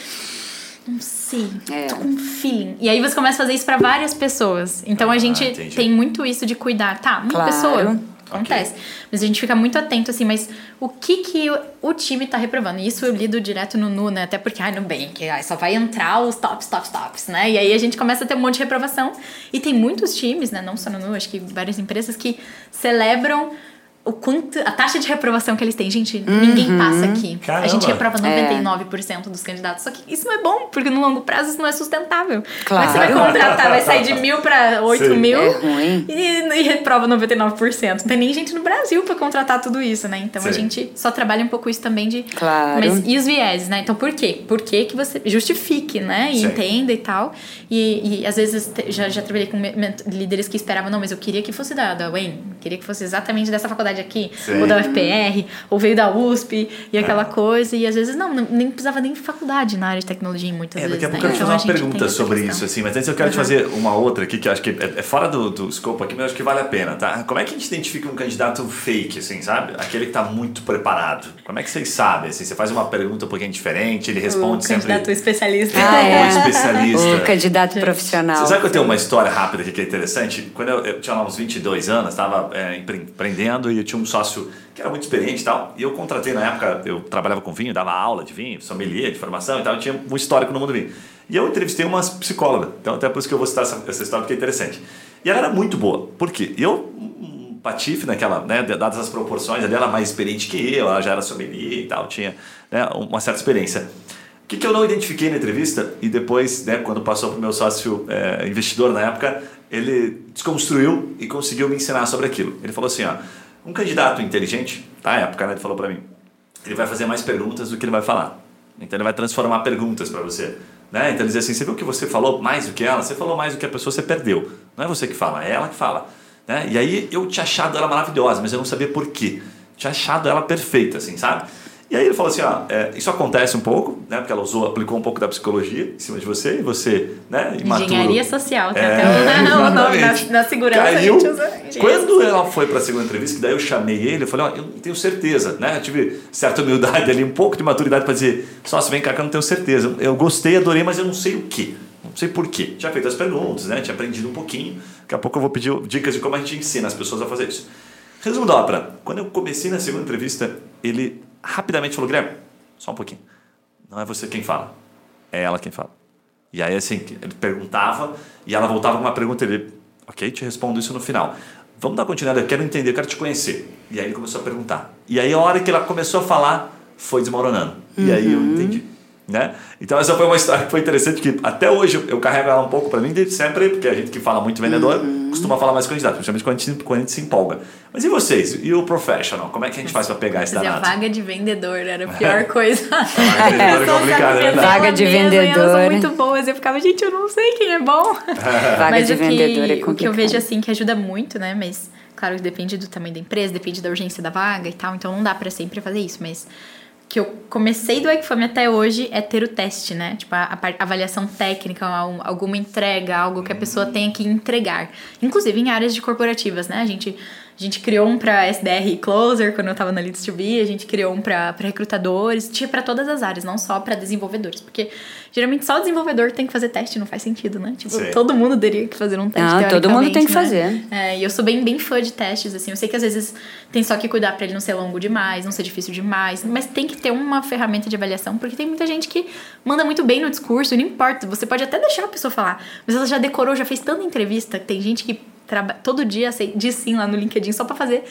Não sei, É. tô com um feeling. E aí você começa a fazer isso pra várias pessoas. Então a Ah, gente entendi. tem muito isso de cuidar. Tá, uma Claro. pessoa, Acontece. Okay. Mas a gente fica muito atento, assim, mas o que que o, time tá reprovando? Isso eu lido direto no Nu, né? Até porque, ai, que ai, só vai entrar os tops, tops, tops, né? E aí a gente começa a ter um monte de reprovação. E tem muitos times, né? Não só no Nu, acho que várias empresas que celebram o quanto a taxa de reprovação que eles têm. Gente, uhum. ninguém passa aqui. Caramba. A gente reprova 99% é. dos candidatos. Só que isso não é bom, porque no longo prazo isso não é sustentável. Claro. Mas você vai contratar, vai sair de mil para oito mil é ruim. E, e reprova 99%. Não tem nem gente no Brasil para contratar tudo isso, né? Então Sim. a gente só trabalha um pouco isso também de. Claro. Mas e os vieses, né? Então por quê? Por que, que você justifique, né? E Sim. entenda e tal. E, e às vezes já, já trabalhei com líderes que esperavam, não, mas eu queria que fosse da, da Wayne, queria que fosse exatamente dessa faculdade faculdade aqui, Sim. ou da UFPR, ou veio da USP e aquela é. coisa. E às vezes não, nem precisava nem de faculdade na área de tecnologia, muitas é, vezes. Daqui a pouco né? eu quero te fazer uma pergunta sobre isso, assim, mas antes eu quero uhum. te fazer uma outra aqui que eu acho que é, é fora do, do escopo aqui, mas acho que vale a pena, tá? Como é que a gente identifica um candidato fake, assim, sabe? Aquele que está muito preparado. Como é que vocês sabem? Assim, você faz uma pergunta um pouquinho diferente, ele responde o sempre. Candidato especialista. Ah, é. especialista. O candidato profissional. Você sabe que eu tenho uma história rápida aqui que é interessante? Quando eu, eu tinha lá uns 22 anos, estava é, empreendendo e eu tinha um sócio que era muito experiente e tal. E eu contratei na época, eu trabalhava com vinho, dava aula de vinho, sommelier de formação e tal, eu tinha um histórico no mundo do vinho. E eu entrevistei uma psicóloga, então até por isso que eu vou citar essa, essa história porque é interessante. E ela era muito boa, porque eu, um patife naquela, né, dadas as proporções, ela era mais experiente que eu, ela já era sommelier e tal, tinha né, uma certa experiência. O que, que eu não identifiquei na entrevista e depois, né, quando passou para o meu sócio é, investidor na época, ele desconstruiu e conseguiu me ensinar sobre aquilo. Ele falou assim, ó, um candidato inteligente, na época, né, falou para mim, ele vai fazer mais perguntas do que ele vai falar. Então ele vai transformar perguntas para você. Né? Então ele diz assim: você viu que você falou mais do que ela? Você falou mais do que a pessoa, você perdeu. Não é você que fala, é ela que fala. Né? E aí eu tinha achado ela maravilhosa, mas eu não sabia por quê. Tinha achado ela perfeita, assim, sabe? E aí ele falou assim, ó, é, isso acontece um pouco, né? Porque ela usou, aplicou um pouco da psicologia em cima de você e você, né? Imaturo, Engenharia social, tem é, até o nome na, na segurança Caiu. a gente usa Quando ela foi para a segunda entrevista, que daí eu chamei ele, eu falei, ó, eu não tenho certeza, né? Eu tive certa humildade ali, um pouco de maturidade para dizer, só se vem cá que eu não tenho certeza. Eu gostei, adorei, mas eu não sei o que. Não sei por quê. Tinha feito as perguntas, né? Tinha aprendido um pouquinho. Daqui a pouco eu vou pedir dicas de como a gente ensina as pessoas a fazer isso. Resumo da ópera. Quando eu comecei na segunda entrevista, ele rapidamente falou, Guilherme, só um pouquinho. Não é você quem fala, é ela quem fala. E aí, assim, ele perguntava e ela voltava com uma pergunta e ele, ok, te respondo isso no final. Vamos dar continuidade, eu quero entender, eu quero te conhecer. E aí ele começou a perguntar. E aí, a hora que ela começou a falar, foi desmoronando. Uhum. E aí eu uhum. entendi. Né? Então essa foi uma história que foi interessante que até hoje eu carrego ela um pouco para mim desde sempre porque a gente que fala muito vendedor uhum. costuma falar mais candidato, principalmente quando a, gente, quando a gente se empolga. Mas e vocês? E o professional? Como é que a gente faz para pegar esse danado? a vaga de vendedor era a pior coisa. a vaga de vendedor é complicada, né? Vaga de vendedor. Elas são muito boas. Eu ficava, gente, eu não sei quem é bom. vaga Mas de o que, vendedor é complicado. O que eu vejo assim que ajuda muito, né? Mas claro que depende do tamanho da empresa, depende da urgência da vaga e tal. Então não dá para sempre fazer isso, mas que eu comecei do Equifame até hoje é ter o teste, né? Tipo, a, a, avaliação técnica, alguma entrega, algo que a pessoa tenha que entregar. Inclusive em áreas de corporativas, né? A gente a gente criou um para SDR e Closer quando eu estava na Leads to Be, a gente criou um para recrutadores, tinha para todas as áreas, não só para desenvolvedores, porque geralmente só o desenvolvedor tem que fazer teste, não faz sentido, né? Tipo, Sim. todo mundo teria que fazer um teste. Não, todo mundo tem que né? fazer. É, e eu sou bem, bem fã de testes, assim. Eu sei que às vezes tem só que cuidar para ele não ser longo demais, não ser difícil demais, mas tem que ter uma ferramenta de avaliação, porque tem muita gente que manda muito bem no discurso, não importa, você pode até deixar a pessoa falar, mas ela já decorou, já fez tanta entrevista, tem gente que todo dia diz sim lá no LinkedIn só para fazer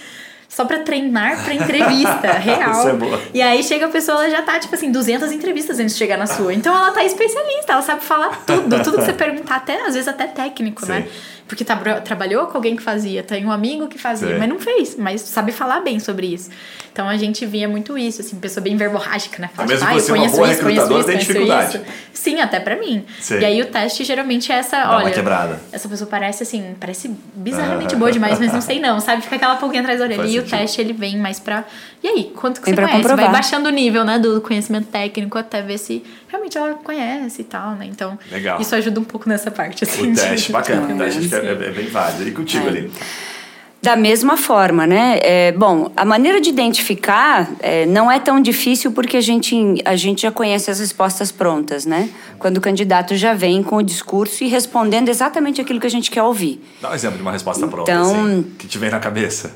só para treinar para entrevista real. Isso é boa. E aí chega a pessoa, ela já tá, tipo assim, 200 entrevistas antes de chegar na sua. Então ela tá especialista, ela sabe falar tudo, tudo que você perguntar, até às vezes até técnico, né? Sim. né? Porque tá, trabalhou com alguém que fazia, tem um amigo que fazia, Sim. mas não fez, mas sabe falar bem sobre isso. Então a gente via muito isso, assim, pessoa bem verborrágica, né? Fala, mesmo ah, você uma boa isso, recrutadora, tem dificuldade. Isso. Sim, até pra mim. Sim. E aí o teste geralmente é essa, Dá olha... uma quebrada. Essa pessoa parece, assim, parece bizarramente boa demais, mas não sei não, sabe? Fica aquela pulguinha atrás da orelha. Faz e sentido. o teste, ele vem mais pra... E aí, quanto que vem você conhece? Comprovar. Vai baixando o nível, né, do conhecimento técnico até ver se realmente ela conhece e tal, né? Então, Legal. isso ajuda um pouco nessa parte, assim. O teste, bacana. O teste é, é bem válido. E contigo é. ali? Da mesma forma, né? É, bom, a maneira de identificar é, não é tão difícil porque a gente, a gente já conhece as respostas prontas, né? Quando o candidato já vem com o discurso e respondendo exatamente aquilo que a gente quer ouvir. Dá um exemplo de uma resposta pronta, então, assim, que te vem na cabeça.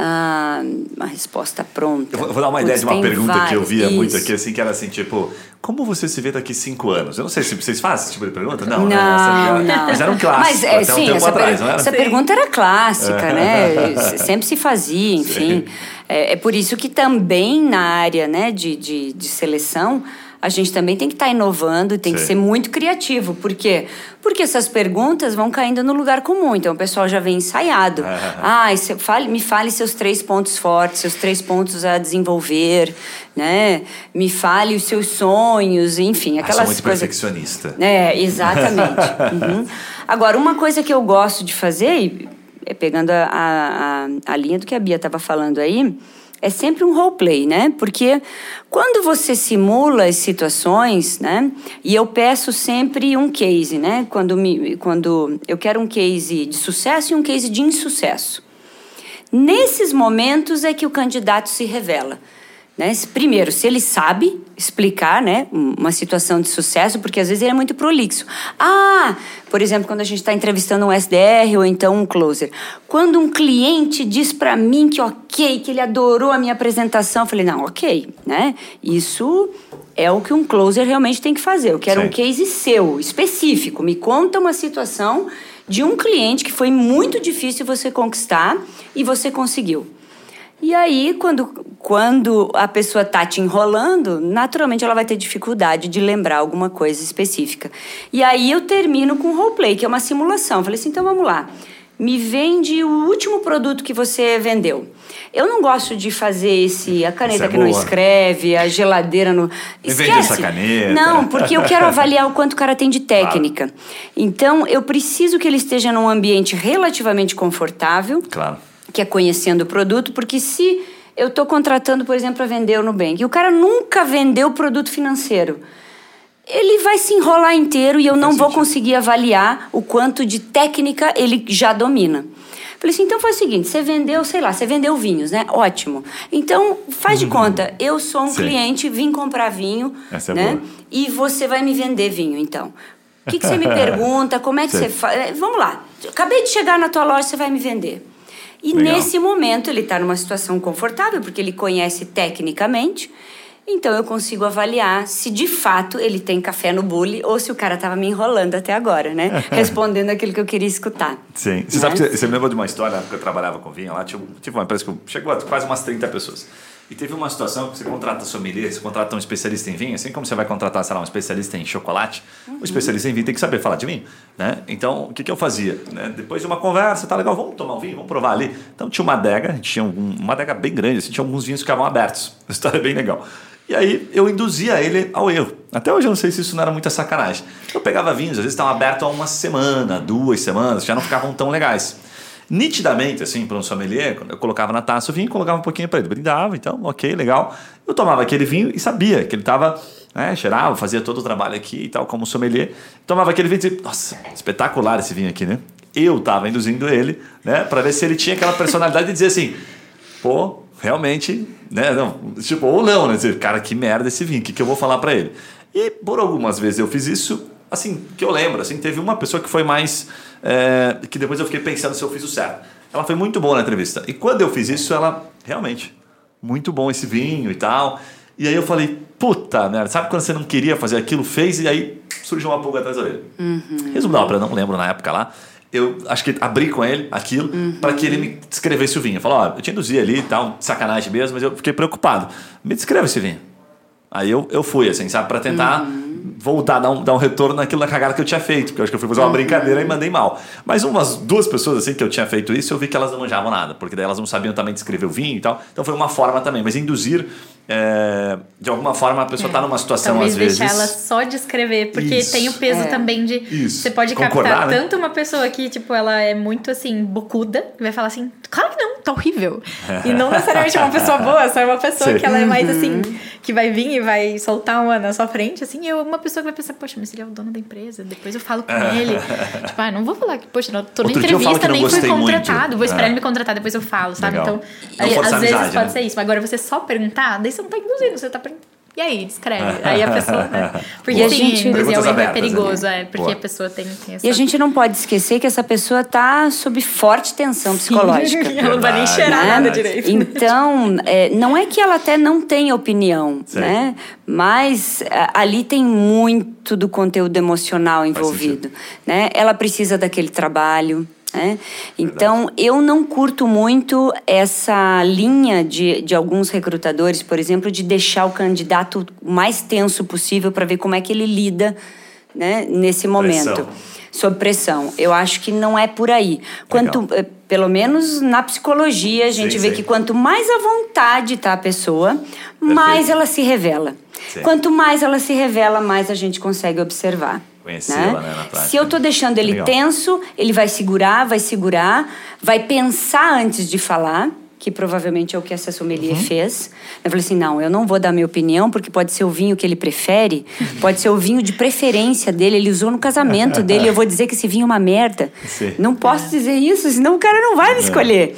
Ah, uma resposta pronta. Eu vou, vou dar uma Putz, ideia de uma pergunta que eu via muito Isso. aqui, assim, que era assim, tipo, como você se vê daqui cinco anos? Eu não sei se vocês fazem esse tipo de pergunta. Não, né? Não, Essa- não. Mas era um clássico Mas, é, até um sim, tempo essa, atrás, per- não era? essa pergunta era clássica, né? S- Sempre se fazia, enfim. É, é por isso que também na área né, de, de, de seleção, a gente também tem que estar inovando e tem que Sim. ser muito criativo. Por quê? Porque essas perguntas vão caindo no lugar comum. Então, o pessoal já vem ensaiado. Ah, fale, me fale seus três pontos fortes, seus três pontos a desenvolver, né? Me fale os seus sonhos, enfim, Ah, sou aquelas muito coisas... perfeccionista. É, exatamente. Uhum. Agora, uma coisa que eu gosto de fazer, é pegando a, a- a linha do que a Bia estava falando aí, é sempre um roleplay, né? Porque quando você simula as situações, né? E eu peço sempre um case, né? Quando, me, quando eu quero um case de sucesso e um case de insucesso. Nesses momentos é que o candidato se revela. Né? Primeiro, se ele sabe explicar né, um- uma situação de sucesso, porque às vezes ele é muito prolixo. Ah, por exemplo, quando a gente está entrevistando um SDR ou então um closer. Quando um cliente diz para mim que ok, que ele adorou a minha apresentação, eu falei, não, ok, né? Isso é o que um closer realmente tem que fazer. Eu quero Sim. um case seu, específico. Me conta uma situação de um cliente que foi muito difícil você conquistar e você conseguiu. E aí, quando, quando a pessoa tá te enrolando, naturalmente ela vai ter dificuldade de lembrar alguma coisa específica. E aí eu termino com roleplay, que é uma simulação. Falei assim, então vamos lá. Me vende o último produto que você vendeu. Eu não gosto de fazer esse a caneta Essa é que não boa. escreve, a geladeira no. Me vende essa caneta. Não, porque eu quero avaliar o quanto o cara tem de técnica. Então, eu preciso que ele esteja num ambiente relativamente confortável Claro. Que é conhecendo o produto, porque se eu estou contratando, por exemplo, para vender o Nubank, e o cara nunca vendeu produto financeiro, ele vai se enrolar inteiro e eu não vou sentido. conseguir avaliar o quanto de técnica ele já domina. Falei assim, então faz o seguinte, você vendeu, sei lá, você vendeu vinhos, né? Ótimo. Então, faz de conta, eu sou um Uhum. Sim. cliente, vim comprar vinho, Essa é né? boa. E você vai me vender vinho, então. O que, que você me pergunta? Como é que Sim. você faz? Vamos lá. Acabei de chegar na tua loja, você vai me vender. E Legal. nesse momento ele está numa situação confortável, porque ele conhece tecnicamente. Então eu consigo avaliar se de fato ele tem café no bule ou se o cara estava me enrolando até agora, né? Respondendo aquilo que eu queria escutar. Sim. Você Né? sabe que você, você me lembrou de uma história, na época que eu trabalhava com vinho lá, tinha, tive uma empresa que chegou a quase umas 30 pessoas. E teve uma situação que você contrata sommelier, você contrata um especialista em vinho, assim como você vai contratar, sei lá, um especialista em chocolate, Uhum. o especialista em vinho tem que saber falar de vinho, né? Então, o que, que eu fazia? Né? Depois de uma conversa, tá legal, vamos tomar um vinho, vamos provar ali. Então, tinha uma adega, tinha um- uma adega bem grande, assim, tinha alguns vinhos que ficavam abertos. A história é bem legal. E aí, eu induzia ele ao erro. Até hoje eu não sei se isso não era muita sacanagem. Eu pegava vinhos, às vezes estavam abertos há uma semana, duas semanas, já não ficavam tão legais. Nitidamente, assim, para um sommelier, eu colocava na taça o vinho, colocava um pouquinho para ele, brindava, então, ok, legal. Eu tomava aquele vinho e sabia que ele estava, né, cheirava, fazia todo o trabalho aqui e tal, como sommelier. Tomava aquele vinho e dizia, nossa, espetacular esse vinho aqui, né? Eu estava induzindo ele, né, para ver se ele tinha aquela personalidade de dizer assim, pô, realmente, né, não, tipo, ou não, né, dizer, cara, que merda esse vinho, o que, que eu vou falar para ele? E por algumas vezes eu fiz isso, assim, que eu lembro, assim, teve uma pessoa que foi mais, é, que depois eu fiquei pensando se eu fiz o certo. Ela foi muito boa na entrevista. E quando eu fiz isso, ela, realmente, muito bom esse vinho e tal. E aí eu falei, puta merda, sabe quando você não queria fazer aquilo, fez e aí surgiu uma pulga atrás da orelha. Resumo da ópera, não lembro na época lá. Eu acho que abri com ele aquilo para que ele me descrevesse o vinho. Eu falei, ó, eu te induzi ali e tal, sacanagem mesmo, mas eu fiquei preocupado. Me descreve esse vinho. Aí eu, eu fui, assim, sabe, para tentar voltar, dar um, dar um retorno naquilo da cagada que eu tinha feito, porque eu acho que eu fui fazer uma brincadeira e mandei mal. Mas umas duas pessoas, assim, que eu tinha feito isso, eu vi que elas não manjavam nada, porque daí elas não sabiam também descrever o vinho e tal. Então foi uma forma também, mas induzir, é, de alguma forma, a pessoa está numa situação, Talvez às vezes. deixar ela só descrever, porque Isso. tem o peso É. também de. Isso. Você pode Concordar, captar né? tanto uma pessoa que, tipo, ela é muito assim, bocuda, e vai falar assim, claro que não, tá horrível. e não necessariamente uma pessoa boa, só uma pessoa Sim. que ela é mais Uhum. assim, que vai vir e vai soltar uma na sua frente, assim, e uma pessoa que vai pensar, poxa, mas ele é o dono da empresa, depois eu falo com ele. tipo, ah, não vou falar que, poxa, não, tô na Outro entrevista, nem fui gostei muito. contratado, vou esperar É. ele me contratar, depois eu falo, sabe? Legal. Então, aí, às vezes amizade, pode né? ser isso. Agora você só perguntar, daí você não tá induzindo, você tá e aí, descreve. Aí a pessoa. Né? Porque a assim, gente- induzir erro é perigoso, né? é, porque Boa. a pessoa tem, tem essa. E a gente não pode esquecer que essa pessoa está sob forte tensão psicológica. Ela não vai nem cheirar né? nada direito. Então, é, não é que ela até não tenha opinião, Sim. né? Mas a- ali tem muito do conteúdo emocional envolvido, né? Ela precisa daquele trabalho, né? Então, eu não curto muito essa linha de, de alguns recrutadores, por exemplo, de deixar o candidato o mais tenso possível para ver como é que ele lida né, nesse momento Pressão. sob pressão. Eu acho que não é por aí. Quanto, eh, pelo menos na psicologia, a gente Sim, vê sim. que quanto mais à vontade está a pessoa, mais ela se revela. Sim. Quanto mais ela se revela, mais a gente consegue observar. Conhecê-la, né, na prática. Se eu tô deixando ele Legal. tenso, ele vai segurar, vai segurar, vai pensar antes de falar, que provavelmente é o que essa sommelier Uhum. fez. Eu falei assim, não, eu não vou dar minha opinião, porque pode ser o vinho que ele prefere, pode ser o vinho de preferência dele, ele usou no casamento dele, eu vou dizer que esse vinho é uma merda. Sim. Não posso dizer isso, senão o cara não vai me escolher.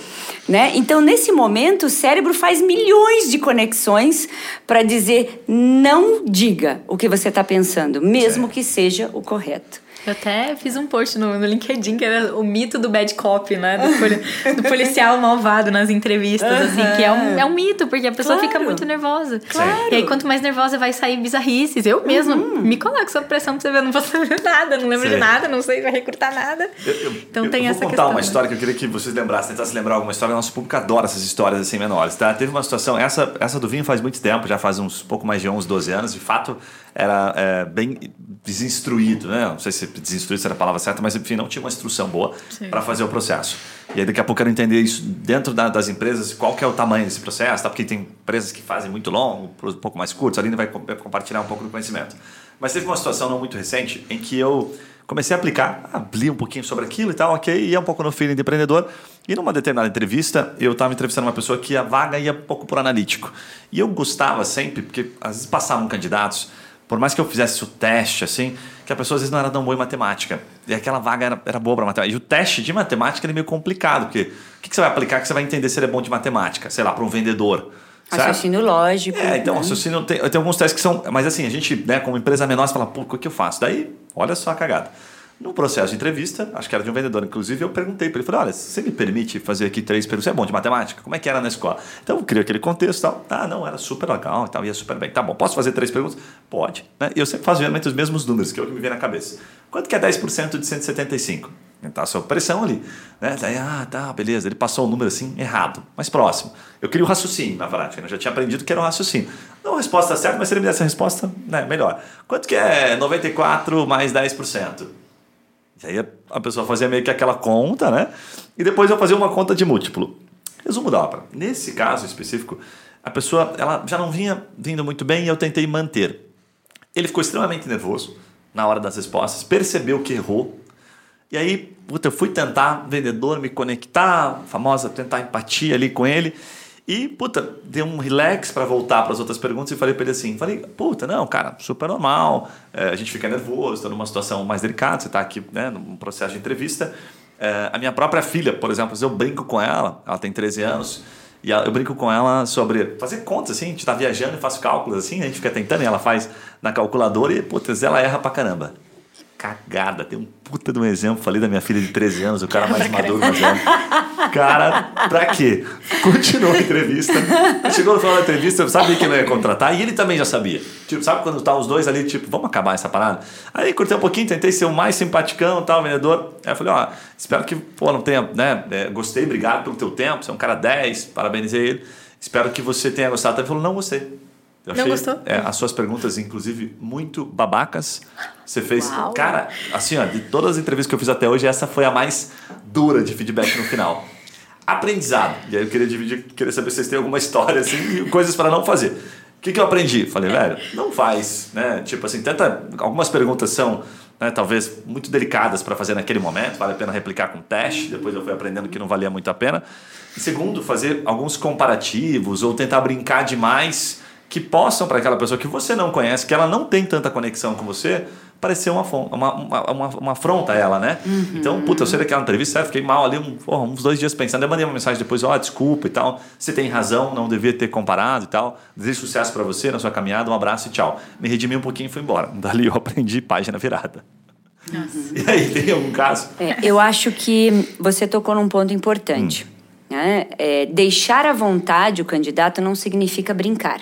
Né? Então, nesse momento, o cérebro faz milhões de conexões para dizer não diga o que você está pensando, mesmo Certo. que seja o correto. Eu até fiz um post no, no LinkedIn que era o mito do bad cop, né? Do, poli- do policial malvado nas entrevistas, assim, que é um, é um mito, porque a pessoa fica Claro. muito nervosa. Claro. E aí, quanto mais nervosa, vai sair bizarrices. Eu mesma me coloco sob pressão pra você ver, eu não vou saber nada, não lembro Sim. de nada, não sei, vai recrutar nada. Eu, eu- então eu tem vou essa contar questão. uma né? história que eu queria que vocês lembrassem, tentassem lembrar alguma história. Nosso público adora essas histórias assim menores, tá? Teve uma situação, essa, essa do vinho faz muito tempo, já faz uns pouco mais de 11, 12 anos. De fato, era é, bem desinstruído, né? Não sei se desinstruído era a palavra certa, mas enfim, não tinha uma instrução boa para fazer o processo. E aí daqui a pouco eu quero entender isso dentro da- das empresas, qual que é o tamanho desse processo, tá? Porque tem empresas que fazem muito longo, um pouco mais curtos, a Aline vai com- vai compartilhar um pouco do conhecimento. Mas teve uma situação não muito recente em que eu comecei a aplicar, ah, li um pouquinho sobre aquilo e tal, ok, ia um pouco no feeling de empreendedor. E numa determinada entrevista, eu estava entrevistando uma pessoa que a vaga ia um pouco por analítico. E eu gostava sempre, porque às vezes passavam candidatos, por mais que eu fizesse o teste, assim, que a pessoa às vezes não era tão boa em matemática. E aquela vaga era, era boa para matemática. E o teste de matemática é meio complicado, porque o que, que você vai aplicar que você vai entender se ele é bom de matemática? Sei lá, para um vendedor. Raciocínio lógico. É, então, né? raciocínio tem, tem alguns testes que são. Mas assim, a gente, né, como empresa menor, você fala, pô, o que eu faço? Daí, olha só a cagada. No processo de entrevista, acho que era de um vendedor, inclusive, eu perguntei para ele, falei, olha, você me permite fazer aqui três perguntas? Você é bom de matemática? Como é que era na escola? Então, eu criei aquele contexto e tal. Ah, não, era super legal e tal, ia super bem. Tá bom, posso fazer três perguntas? Pode. Né? E eu sempre faço geralmente os mesmos números, que é o que me vem na cabeça. Quanto que é 10% de 175? Tá sob pressão ali. Né? Daí, ah, tá, beleza. Ele passou o número assim, errado, mas próximo. Eu queria o raciocínio na prática. né? Eu já tinha aprendido que era um raciocínio. Não a resposta certa, mas se ele me desse a resposta, né, melhor. Quanto que é 94 mais 10%? E aí a pessoa fazia meio que aquela conta, né? E depois eu fazia uma conta de múltiplo. Resumo da ópera. Nesse caso específico, a pessoa ela já não vinha vindo muito bem e eu tentei manter. Ele ficou extremamente nervoso na hora das respostas, percebeu que errou. E aí, puta, eu fui tentar, vendedor, me conectar, famosa, tentar empatia ali com ele. E, puta, dei um relax para voltar para as outras perguntas e falei para ele assim: falei, puta, não, cara, super normal, é, a gente fica nervoso, está numa situação mais delicada, você está aqui né, num processo de entrevista. É, a minha própria filha, por exemplo, eu brinco com ela, ela tem 13 anos, e eu brinco com ela sobre fazer contas, assim, a gente está viajando e faz cálculos, assim, a gente fica tentando e ela faz na calculadora e, putz, ela erra pra caramba cagada. Tem um puta de um exemplo. Falei da minha filha de 13 anos, o cara mais maduro, mais velho. Cara, pra quê? Continuou a entrevista. Chegou no final da entrevista, eu sabia que não ia contratar e ele também já sabia. Tipo, sabe quando tá os dois ali, tipo, vamos acabar essa parada? Aí curtei um pouquinho, tentei ser o mais simpaticão tal, vendedor. Aí eu falei, ó, espero que, pô, não tenha, né? é, gostei, obrigado pelo teu tempo, você é um cara 10, parabenizei ele. Espero que você tenha gostado. Ele falou, não gostei. Eu Não achei, gostou? é, as suas perguntas, inclusive, muito babacas. Você fez. Uau. Cara, assim, ó, de todas as entrevistas que eu fiz até hoje, essa foi a mais dura de feedback no final. Aprendizado. E aí eu queria dividir, queria saber se vocês têm alguma história, assim, e coisas para não fazer. O que, que eu aprendi? Falei, velho, não faz, né? Tipo assim, tenta. Algumas perguntas são, né, talvez, muito delicadas para fazer naquele momento, vale a pena replicar com teste. Depois eu fui aprendendo que não valia muito a pena. E segundo, fazer alguns comparativos ou tentar brincar demais que possam para aquela pessoa que você não conhece, que ela não tem tanta conexão com você, pareceu uma, uma, uma, uma, afronta a ela, né? Uhum. Então, puta, eu sei daquela entrevista, fiquei mal ali um, porra, uns dois dias pensando. Eu mandei uma mensagem depois, ó, oh, desculpa e tal. Você tem razão, não devia ter comparado e tal. Desejo sucesso para você na sua caminhada, um abraço e tchau. Me redimi um pouquinho e fui embora. Dali eu aprendi página virada. Nossa. E aí, tem algum caso? É, eu acho que você tocou num ponto importante. Hum. Né? É, deixar à vontade o candidato não significa brincar.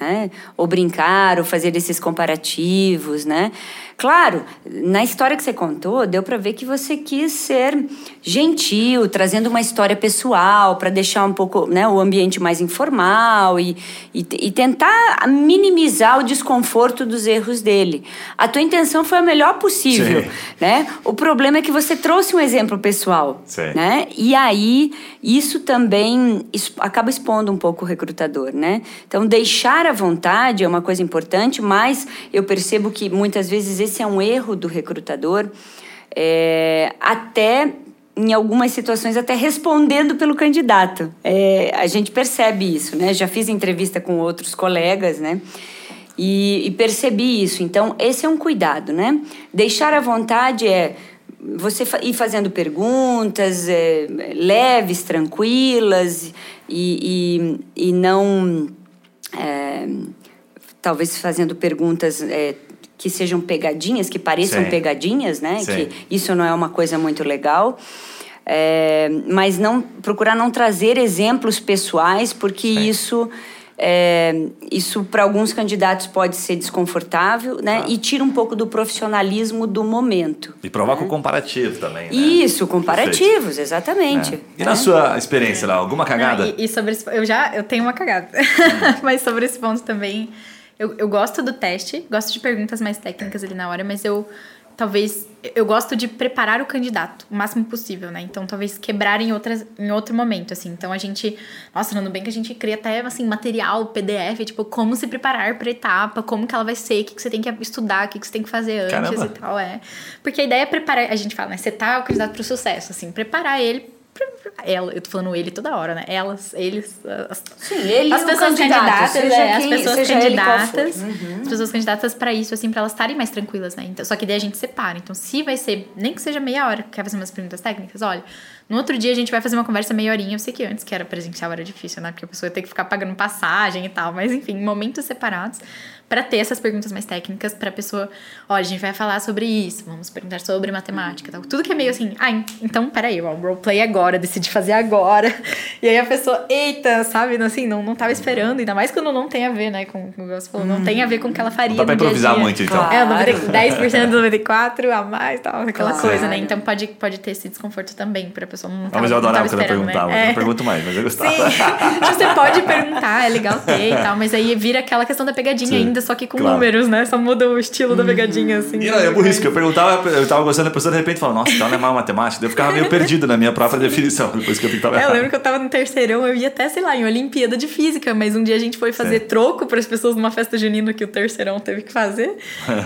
Né? Ou brincar, ou fazer esses comparativos, né? Claro, na história que você contou, deu para ver que você quis ser gentil, trazendo uma história pessoal para deixar um pouco né, o ambiente mais informal e, e, e, tentar minimizar o desconforto dos erros dele. A tua intenção foi a melhor possível, Sim. né? O problema é que você trouxe um exemplo pessoal, Sim. né? E aí isso também acaba expondo um pouco o recrutador, né? Então deixar à vontade é uma coisa importante, mas eu percebo que muitas vezes esse é um erro do recrutador, é, até em algumas situações até respondendo pelo candidato. É, a gente percebe isso, né? Já fiz entrevista com outros colegas, né? E, e, percebi isso. Então, esse é um cuidado, né? Deixar à vontade é você ir fazendo perguntas é, leves, tranquilas e, e, e não. É, talvez fazendo perguntas é, que sejam pegadinhas, que pareçam Sim. pegadinhas, né? Sim. Que isso não é uma coisa muito legal. É, mas não procurar não trazer exemplos pessoais, porque Sim. isso é, isso para alguns candidatos pode ser desconfortável, né? Ah. E tira um pouco do profissionalismo do momento. E provoca né? o comparativo também. Né? Isso, comparativos, Perfeito. exatamente. É. E na sua experiência lá, alguma cagada? Não, e, e, sobre esse, eu já eu tenho uma cagada, mas sobre esse ponto também eu, eu gosto do teste, gosto de perguntas mais técnicas ali na hora, mas eu talvez eu gosto de preparar o candidato o máximo possível, né? Então, talvez quebrar em, outras, em outro momento, assim. Então, a gente... Nossa, falando bem que a gente cria até, assim, material, PDF, tipo, como se preparar para etapa, como que ela vai ser, o que, que você tem que estudar, o que, que você tem que fazer antes Caramba. e tal, é. Porque a ideia é preparar... A gente fala, né? Setar o candidato para o sucesso, assim. Preparar ele ela, eu tô falando ele toda hora, né? Elas, eles, as, Sim, ele as pessoas candidatas, é, as pessoas candidatas, uhum. as pessoas candidatas para isso, assim, para elas estarem mais tranquilas, né? Então, só que daí a gente separa. Então, se vai ser, nem que seja meia hora, quer fazer umas perguntas técnicas, olha, no outro dia a gente vai fazer uma conversa meia horinha. Eu sei que antes que era presencial era difícil, né? Porque a pessoa ia ter que ficar pagando passagem e tal, mas enfim, momentos separados para ter essas perguntas mais técnicas para a pessoa, ó, a gente vai falar sobre isso, vamos perguntar sobre matemática, tal. Tudo que é meio assim, ah, então, peraí, ó, roleplay agora, decidi fazer agora. E aí a pessoa, eita, sabe, assim, não, não tava esperando, ainda mais quando não tem a ver, né, com, com o que falou, não tem a ver com o que ela faria Dá pra improvisar dia muito, então. Claro. É, 10% do 94 a mais, tal, aquela claro. coisa, né? Então pode, pode ter esse desconforto também pra pessoa não, tava, ah, mas eu adorava quando eu perguntava, né? eu não pergunto mais, mas eu gostava. Sim, você pode perguntar, é legal ter e tal, mas aí vira aquela questão da pegadinha Sim. ainda, só que com claro. números, né? Só muda o estilo da pegadinha, assim. E não, é por isso que eu perguntava, eu tava gostando da pessoa, de repente falava, nossa, então não é mal matemática. Eu ficava meio perdido na minha própria definição, depois que eu tentava é, Eu lembro que eu tava no terceirão, eu ia até, sei lá, em Olimpíada de Física, mas um dia a gente foi fazer Sim. troco para as pessoas numa festa junina que o terceirão teve que fazer.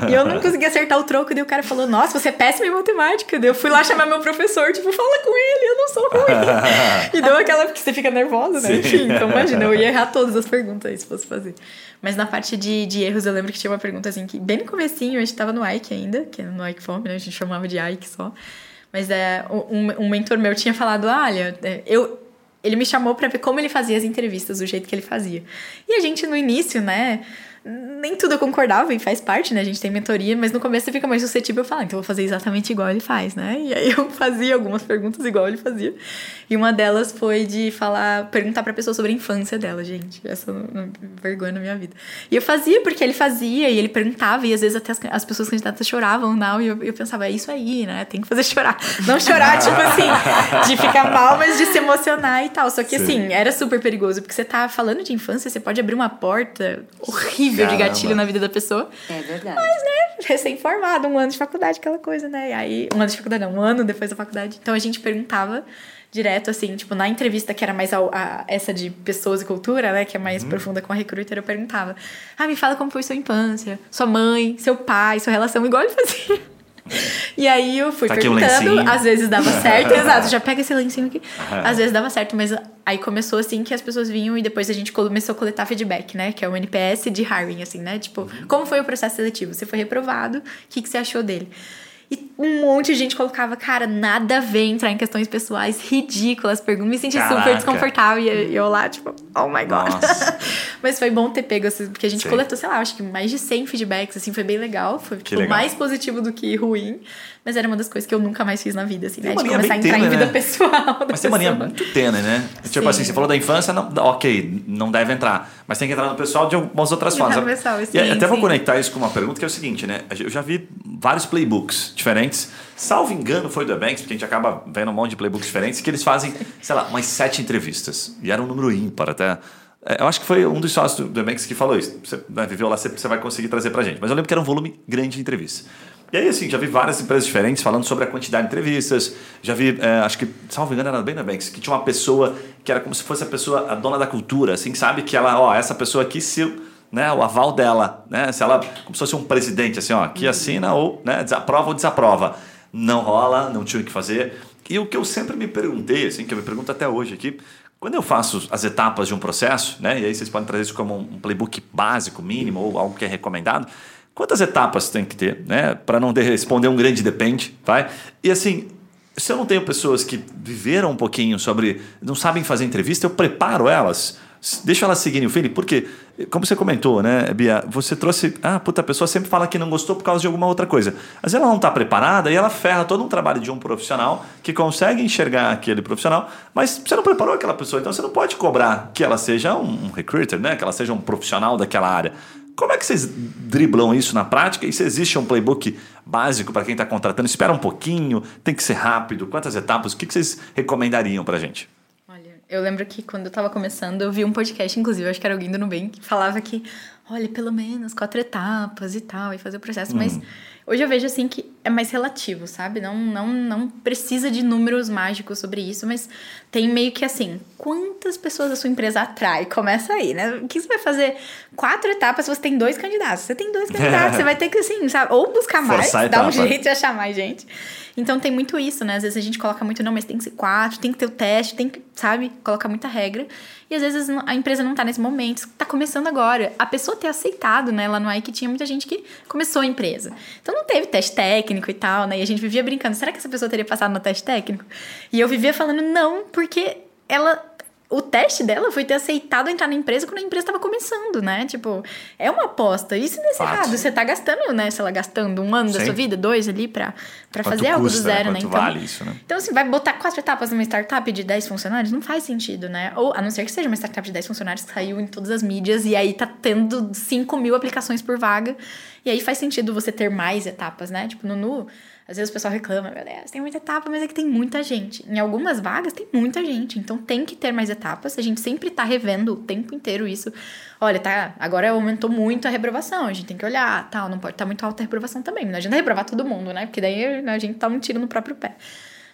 e eu não conseguia acertar o troco, daí o cara falou, nossa, você é péssima em matemática. Daí eu fui lá chamar meu professor, tipo, fala com ele, eu não sou ruim. e deu aquela, porque você fica nervosa, né? Sim. Enfim, então imagina, eu ia errar todas as perguntas aí se fosse fazer. Mas na parte de, de erros, eu lembro que tinha uma pergunta assim, que bem no comecinho, a gente tava no Ike ainda, que é no Ike Fome, né? A gente chamava de Ike só. Mas é, um, um mentor meu tinha falado, olha, é, eu, ele me chamou para ver como ele fazia as entrevistas, do jeito que ele fazia. E a gente no início, né, nem tudo eu concordava e faz parte, né? A gente tem mentoria, mas no começo você fica mais suscetível a falar, então eu vou fazer exatamente igual ele faz, né? E aí eu fazia algumas perguntas igual ele fazia. E uma delas foi de falar, perguntar pra pessoa sobre a infância dela, gente. Essa é vergonha na minha vida. E eu fazia porque ele fazia e ele perguntava, e às vezes até as, as pessoas candidatas choravam, não, e eu, eu pensava, é isso aí, né? Tem que fazer chorar. Não chorar, tipo assim, de ficar mal, mas de se emocionar e tal. Só que Sim. assim, era super perigoso, porque você tá falando de infância, você pode abrir uma porta horrível nível Caramba. de gatilho na vida da pessoa. É verdade. Mas, né, recém-formado, um ano de faculdade, aquela coisa, né? E aí, um ano de faculdade, não, um ano depois da faculdade. Então a gente perguntava direto, assim, tipo, na entrevista que era mais a, a essa de pessoas e cultura, né, que é mais uhum. profunda com a recruiter, eu perguntava: Ah, me fala como foi sua infância, sua mãe, seu pai, sua relação, igual ele fazia. E aí eu fui tá perguntando, às vezes dava certo, exato, já pega esse lencinho aqui. Às vezes dava certo, mas aí começou assim que as pessoas vinham e depois a gente começou a coletar feedback, né? Que é o NPS de hiring, assim, né? Tipo, como foi o processo seletivo? Você foi reprovado, o que, que você achou dele? E um monte de gente colocava, cara, nada a ver entrar em questões pessoais ridículas, perguntas. Me senti Caraca. super desconfortável. E eu lá, tipo, oh my god. Mas foi bom ter pego, assim, porque a gente Sim. coletou, sei lá, acho que mais de 100 feedbacks, assim, foi bem legal. Foi tipo, legal. mais positivo do que ruim. Mas era uma das coisas que eu nunca mais fiz na vida, assim, né? De começar a entrar em vida né? pessoal. Mas tem mania muito tênue, né? Sim. Tipo assim, você falou da infância, não, ok, não deve entrar. Mas tem que entrar no pessoal de algumas outras formas. Pessoal, sim, e até sim. vou conectar isso com uma pergunta que é o seguinte, né? Eu já vi vários playbooks diferentes. Salvo engano, foi do Ebanks, porque a gente acaba vendo um monte de playbooks diferentes, que eles fazem, sei lá, umas sete entrevistas. E era um número ímpar até. É, eu acho que foi um dos sócios do Ebanks que falou isso. Você né, viveu lá, você vai conseguir trazer pra gente. Mas eu lembro que era um volume grande de entrevistas. E aí, assim, já vi várias empresas diferentes falando sobre a quantidade de entrevistas. Já vi, é, acho que, salvo engano, era bem na Banks, que tinha uma pessoa que era como se fosse a pessoa, a dona da cultura, assim, sabe? Que ela, ó, essa pessoa aqui, se né, o aval dela, né? Se ela, como se fosse um presidente, assim, ó, que assina ou né, desaprova ou desaprova. Não rola, não tinha o que fazer. E o que eu sempre me perguntei, assim, que eu me pergunto até hoje aqui, quando eu faço as etapas de um processo, né, e aí vocês podem trazer isso como um playbook básico, mínimo, ou algo que é recomendado, Quantas etapas tem que ter, né? Para não responder um grande depende, vai? E assim, se eu não tenho pessoas que viveram um pouquinho sobre, não sabem fazer entrevista, eu preparo elas. Deixa elas seguirem o feeling, porque, como você comentou, né, Bia, você trouxe. Ah, puta, a pessoa sempre fala que não gostou por causa de alguma outra coisa. Vezes ela não está preparada e ela ferra todo um trabalho de um profissional que consegue enxergar aquele profissional, mas você não preparou aquela pessoa, então você não pode cobrar que ela seja um recruiter, né, que ela seja um profissional daquela área. Como é que vocês driblam isso na prática? E se existe um playbook básico para quem está contratando? Espera um pouquinho, tem que ser rápido. Quantas etapas? O que vocês recomendariam para a gente? Olha, eu lembro que quando eu estava começando, eu vi um podcast, inclusive, acho que era alguém do Nubank, que falava que, olha, pelo menos quatro etapas e tal, e fazer o processo. Hum. Mas Hoje eu vejo assim que é mais relativo, sabe? Não, não, não precisa de números mágicos sobre isso, mas tem meio que assim, quantas pessoas a sua empresa atrai? Começa aí, né? O que você vai fazer? Quatro etapas, você tem dois candidatos. Você tem dois candidatos, você vai ter que, assim, sabe? Ou buscar mais, dar um jeito de achar mais gente. Então tem muito isso, né? Às vezes a gente coloca muito, não, mas tem que ser quatro, tem que ter o teste, tem que, sabe, colocar muita regra. Às vezes a empresa não tá nesse momento, tá começando agora. A pessoa ter aceitado, né? Lá no AI que tinha muita gente que começou a empresa. Então não teve teste técnico e tal, né? E a gente vivia brincando, será que essa pessoa teria passado no teste técnico? E eu vivia falando, não, porque ela o teste dela foi ter aceitado entrar na empresa quando a empresa estava começando, né? Tipo, é uma aposta. Isso não é errado. Você tá gastando, né? Sei lá, gastando um ano Sim. da sua vida, dois ali pra, pra fazer custa, algo do zero, né? Então, vale isso, né? Então, assim, vai botar quatro etapas numa startup de 10 funcionários? Não faz sentido, né? Ou, a não ser que seja uma startup de 10 funcionários que saiu em todas as mídias e aí tá tendo 5 mil aplicações por vaga. E aí faz sentido você ter mais etapas, né? Tipo, no Nu às vezes o pessoal reclama, meu Deus, tem muita etapa, mas é que tem muita gente. Em algumas vagas tem muita gente, então tem que ter mais etapas. A gente sempre tá revendo o tempo inteiro isso. Olha, tá, agora aumentou muito a reprovação, a gente tem que olhar, tal, não pode estar tá muito alta a reprovação também. Não adianta reprovar todo mundo, né? Porque daí né, a gente tá um tiro no próprio pé.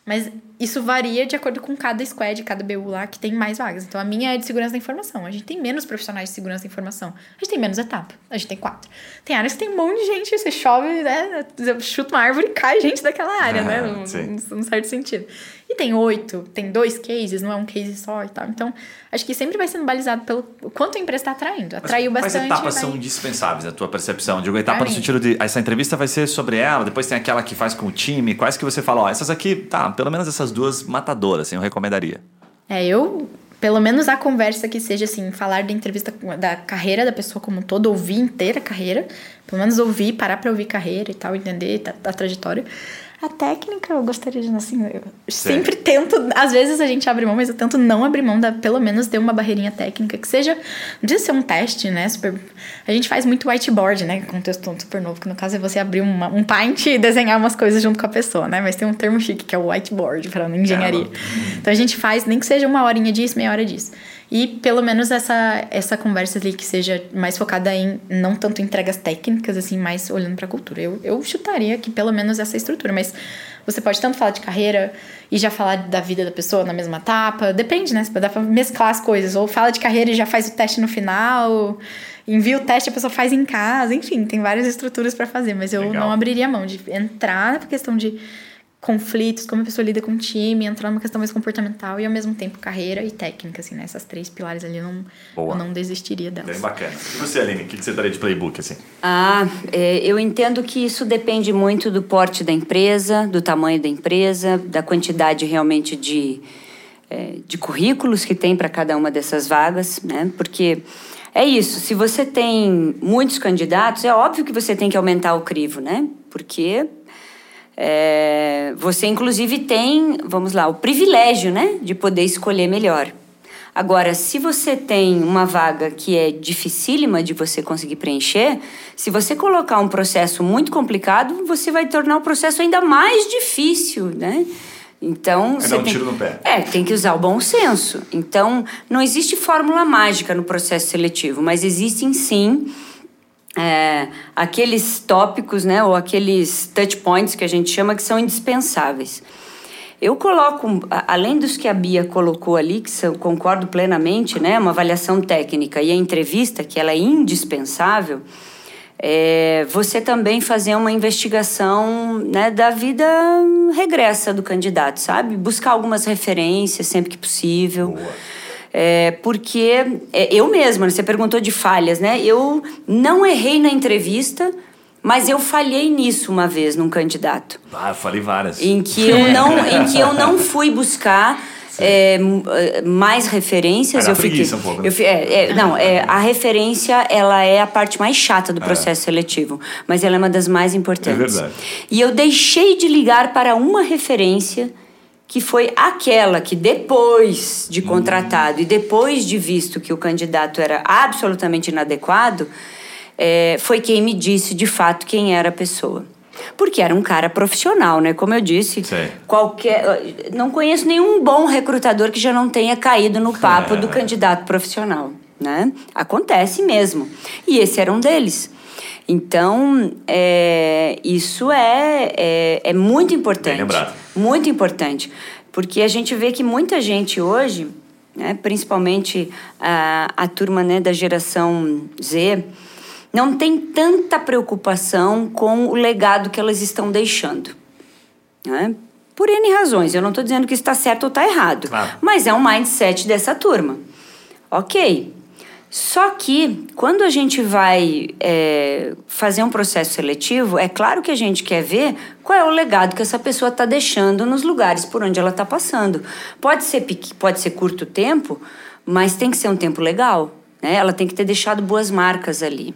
Mas isso varia de acordo com cada squad, cada BU lá, que tem mais vagas. Então, a minha é de segurança da informação. A gente tem menos profissionais de segurança da informação. A gente tem menos etapa. A gente tem quatro. Tem áreas que tem um monte de gente, você chove, né? Chuta uma árvore e cai gente daquela área, né? Num, num certo sentido. E tem oito, tem dois cases, não é um case só e tal. Então, acho que sempre vai sendo balizado pelo quanto a empresa está atraindo. Atraiu mas, bastante. Quais etapas vai... são indispensáveis, na tua percepção? Digo, etapa no sentido de essa entrevista vai ser sobre ela, depois tem aquela que faz com o time. Quais que você fala, ó, essas aqui, tá, pelo menos essas duas matadoras, assim, eu recomendaria. É, eu pelo menos a conversa que seja assim, falar da entrevista da carreira da pessoa como um todo, ouvir inteira a carreira, pelo menos ouvir, parar para ouvir carreira e tal, entender a, a trajetória. A técnica, eu gostaria de, assim, eu sempre tento, às vezes a gente abre mão, mas eu tento não abrir mão da, pelo menos ter uma barreirinha técnica, que seja, não precisa ser um teste, né, super, a gente faz muito whiteboard, né, com um texto super novo, que no caso é você abrir uma, um paint e desenhar umas coisas junto com a pessoa, né, mas tem um termo chique que é o whiteboard para engenharia. Então a gente faz, nem que seja uma horinha disso, meia hora disso. E pelo menos essa, essa conversa ali que seja mais focada em não tanto entregas técnicas, assim, mais olhando para a cultura. Eu, eu chutaria que pelo menos essa estrutura, mas você pode tanto falar de carreira e já falar da vida da pessoa na mesma etapa. Depende, né? Você pode dar pra mesclar as coisas. Ou fala de carreira e já faz o teste no final. Envia o teste, a pessoa faz em casa. Enfim, tem várias estruturas para fazer. Mas eu Legal. não abriria mão de entrar na questão de conflitos, como a pessoa lida com o time, entrar numa questão mais comportamental e ao mesmo tempo carreira e técnica, assim, né? Essas três pilares ali eu não, Boa. eu não desistiria delas. Bem bacana. E você, Aline, o que que você daria de playbook, assim? Ah, é, eu entendo que isso depende muito do porte da empresa, do tamanho da empresa, da quantidade realmente de, é, de currículos que tem para cada uma dessas vagas, né? Porque é isso, se você tem muitos candidatos, é óbvio que você tem que aumentar o crivo, né? Porque é, você, inclusive, tem, vamos lá, o privilégio, né? De poder escolher melhor. Agora, se você tem uma vaga que é dificílima de você conseguir preencher, se você colocar um processo muito complicado, você vai tornar o processo ainda mais difícil, né? Então, É você dar um tem... tiro no pé. É, tem que usar o bom senso. Então, não existe fórmula mágica no processo seletivo, mas existem sim é, aqueles tópicos, né, ou aqueles touch points que a gente chama que são indispensáveis. Eu coloco, além dos que a Bia colocou ali, que são, concordo plenamente, né, uma avaliação técnica e a entrevista, que ela é indispensável, é, você também fazer uma investigação né, da vida regressa do candidato, sabe? Buscar algumas referências sempre que possível. É, porque é, eu mesma, você perguntou de falhas, né? Eu não errei na entrevista, mas eu falhei nisso uma vez num candidato Ah, eu falei várias. em que eu não, em que eu não fui buscar é, eh, mais referências. Era eu fiquei, um pouco, né? eu é, é, não, é, a referência ela é a parte mais chata do processo seletivo, mas ela é uma das mais importantes. É verdade. E eu deixei de ligar para uma referência que foi aquela que depois de contratado e depois de visto que o candidato era absolutamente inadequado, é, foi quem me disse de fato quem era a pessoa. Porque era um cara profissional, né? Como eu disse, qualquer. Não conheço nenhum bom recrutador que já não tenha caído no papo É. do candidato profissional, né? Acontece mesmo. E esse era um deles. Então, é, isso é, é, é muito importante. Bem lembrado. Muito importante. Porque a gente vê que muita gente hoje, né, principalmente a, a turma né, da geração Z, não tem tanta preocupação com o legado que elas estão deixando. Né? Por N razões. Eu não estou dizendo que está certo ou está errado. Claro. Mas é um mindset dessa turma. Ok. Só que, quando a gente vai é, fazer um processo seletivo, é claro que a gente quer ver qual é o legado que essa pessoa está deixando nos lugares por onde ela está passando. Pode ser, pode ser curto tempo, mas tem que ser um tempo legal. Né? Ela tem que ter deixado boas marcas ali.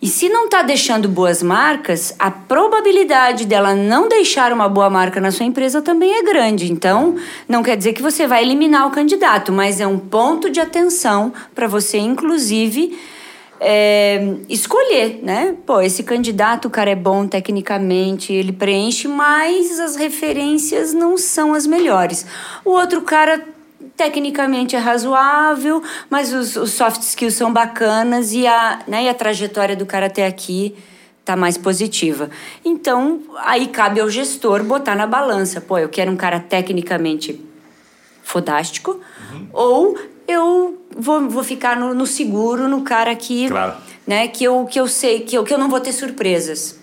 E se não está deixando boas marcas, a probabilidade dela não deixar uma boa marca na sua empresa também é grande. Então, não quer dizer que você vai eliminar o candidato, mas é um ponto de atenção para você, inclusive, é, escolher, né? Pô, esse candidato, o cara é bom tecnicamente, ele preenche, mas as referências não são as melhores. O outro cara tecnicamente é razoável, mas os, os soft skills são bacanas e a, né, e a trajetória do cara até aqui tá mais positiva. Então, aí cabe ao gestor botar na balança. Pô, eu quero um cara tecnicamente fodástico ou eu vou, vou ficar no, no seguro, no cara que, Claro. né, que, eu, que eu sei, que eu, que eu não vou ter surpresas.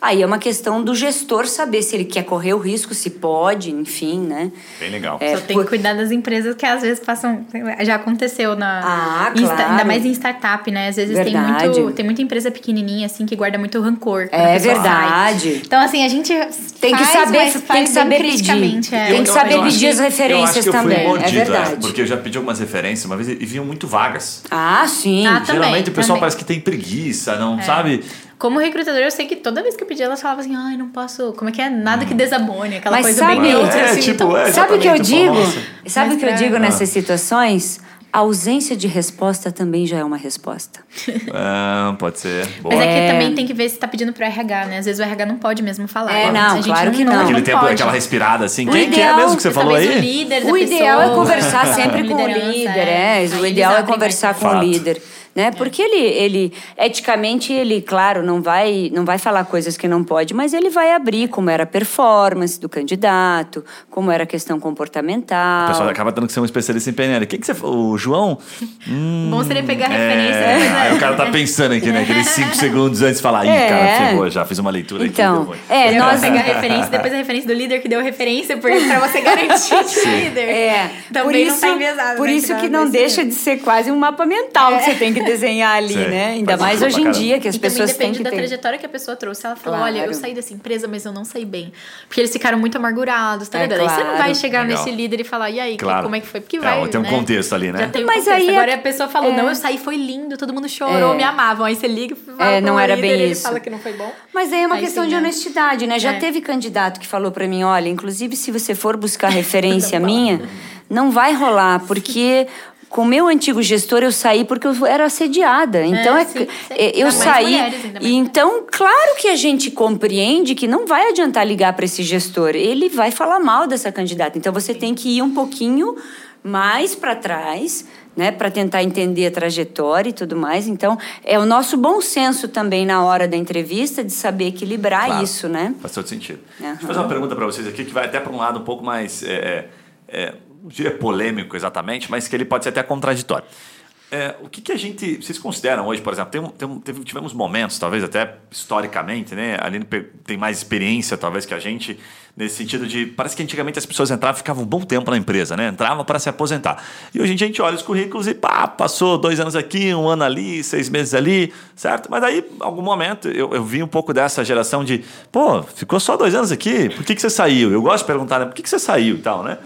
Aí é uma questão do gestor saber se ele quer correr o risco, se pode, enfim, né? Bem legal. É, Só tem por- que cuidar das empresas que às vezes passam. Já aconteceu na. Ah, em sta- claro. Ainda mais em startup, né? Às vezes tem Verdade. muito. Tem muita empresa pequenininha, assim, que guarda muito rancor. É verdade. sai. Então, assim, a gente. Tem que faz, saber- mas tem faz que saber pedir. criticamente, é. Tem que saber acho pedir as eu acho referências que eu fui também, é mordido, verdade. porque eu já pedi algumas referências uma vez e vinham muito vagas. Ah, sim. Ah. Geralmente o pessoal também. parece que tem preguiça, É. não sabe? Como recrutador, eu sei que toda vez que eu pedi, elas falavam assim, ai, não posso. Como é que é? Nada que desabone, aquela Hum. Mas coisa sabe- bem neutra, É, assim. tipo, então, é, Sabe o que eu Exatamente, digo? nossa. Sabe o que eu digo Ah. nessas situações? A ausência de resposta também já é uma resposta. Ah, pode ser. Boa. Mas é que É. também tem que ver se tá pedindo pro RH, né? Às vezes o RH não pode mesmo falar. É, A não, gente claro que não. Aquele tempo, pode. aquela respirada assim. O Quem, quem é ideal- mesmo que você falou Talvez o aí? líder O ideal é conversar sempre com o líder, é. é. Aí O ideal é conversar com o Fato. líder. Né? Porque ele, ele eticamente ele, claro, não vai não vai falar coisas que não pode, mas ele vai abrir como era a performance do candidato, como era a questão comportamental. O pessoal acaba tendo que ser um especialista em PNL. O que, que você O João? Hum, Bom seria pegar é, referência. Né? Aí o cara tá pensando aqui, né? Aqueles cinco segundos antes de falar, ih, É. cara, ferrou, já fiz uma leitura Então, aqui. é, É, nós pegar referência, depois a referência do líder que deu referência, porque pra você garantir que o líder É, também por não isso, tá enviesado. por né, isso tá que não nesse- deixa de ser quase um mapa mental que você tem que desenhar ali, Sim, né? Ainda faz mais hoje em dia que as e pessoas também têm depende que da ter. trajetória que a pessoa trouxe. Ela falou, Claro. olha, eu saí dessa empresa, mas eu não saí bem. Porque eles ficaram muito amargurados, tá É, ligado? Aí você não claro. vai chegar Legal. nesse líder e falar, e aí, que- Claro. como é que foi? Porque É, vai, tem um né? contexto ali, né? Já tem um Mas contexto. aí Agora é- a pessoa falou, é. não, eu saí, foi lindo, todo mundo chorou, É. me amavam. Aí você liga e fala É, não era líder, bem ele isso. fala que não foi bom. Mas aí é uma questão de né? honestidade, né? Já teve candidato que falou pra mim, olha, inclusive se você for buscar referência minha, não vai rolar, porque com o meu antigo gestor eu saí porque eu era assediada. Então é, sim, sim. é, eu saí mulheres, ainda mais e então claro que a gente compreende que não vai adiantar ligar para esse gestor, ele vai falar mal dessa candidata. Então você tem que ir um pouquinho mais para trás, né, para tentar entender a trajetória e tudo mais. Então, é o nosso bom senso também na hora da entrevista de saber equilibrar Claro. isso, né? Faz todo sentido. Aham. Deixa eu fazer uma pergunta para vocês aqui que vai até para um lado um pouco mais. É, é, é, diria polêmico exatamente, mas que ele pode ser até contraditório. É, o que, que a gente. Vocês consideram hoje, por exemplo, tem, tem teve- tivemos momentos, talvez até historicamente, né? A Aline tem mais experiência, talvez, que a gente, nesse sentido de. Parece que antigamente as pessoas entravam e ficavam um bom tempo na empresa, né? Entravam para se aposentar. E hoje a gente olha os currículos e pá, passou dois anos aqui, um ano ali, seis meses ali, certo? Mas aí, em algum momento, eu, eu vi um pouco dessa geração de, pô, ficou só dois anos aqui, por que, que você saiu? Eu gosto de perguntar, né? Por que, que você saiu e tal, né?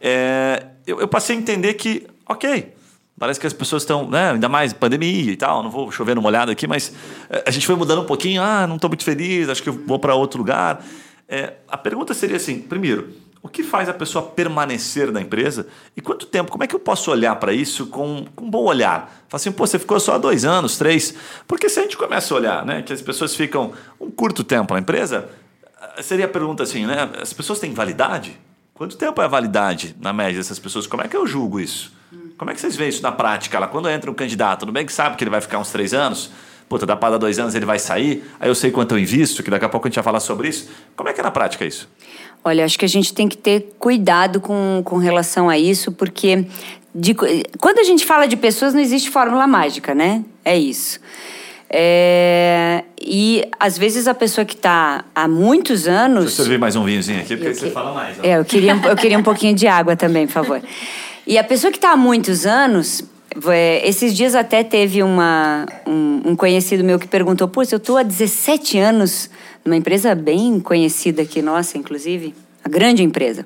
É, eu, eu passei a entender que, ok, Parece que as pessoas estão, né, ainda mais pandemia e tal, não vou chover no molhado aqui, mas eh, a gente foi mudando um pouquinho, ah, não estou muito feliz, acho que vou para outro lugar. Eh, a pergunta seria assim, primeiro, o que faz a pessoa permanecer na empresa e quanto tempo, como é que eu posso olhar para isso com, com um bom olhar? Fala assim, pô, você ficou só dois anos, três, porque se a gente começa a olhar, né, que as pessoas ficam um curto tempo na empresa, seria a pergunta assim, né, as pessoas têm validade? Quanto tempo é a validade, na média, dessas pessoas? Como é que eu julgo isso? Como é que vocês veem isso na prática? Quando entra um candidato, no bem que sabe que ele vai ficar uns três anos, puta, dá para dar dois anos ele vai sair, aí eu sei quanto eu invisto, que daqui a pouco a gente vai falar sobre isso. Como é que é na prática isso? Olha, acho que a gente tem que ter cuidado com, com relação a isso, porque de- quando a gente fala de pessoas, não existe fórmula mágica, né? É isso. É, e às vezes a pessoa que está há muitos Deixa eu anos. servir mais um vinhozinho aqui, porque aí você que- fala mais. ó. É, eu queria, um- eu queria um pouquinho de água também, por favor. E a pessoa que está há muitos anos, é, esses dias até teve uma, um, um conhecido meu que perguntou: Pô, eu estou há 17 anos numa empresa bem conhecida aqui, nossa, inclusive, a grande empresa.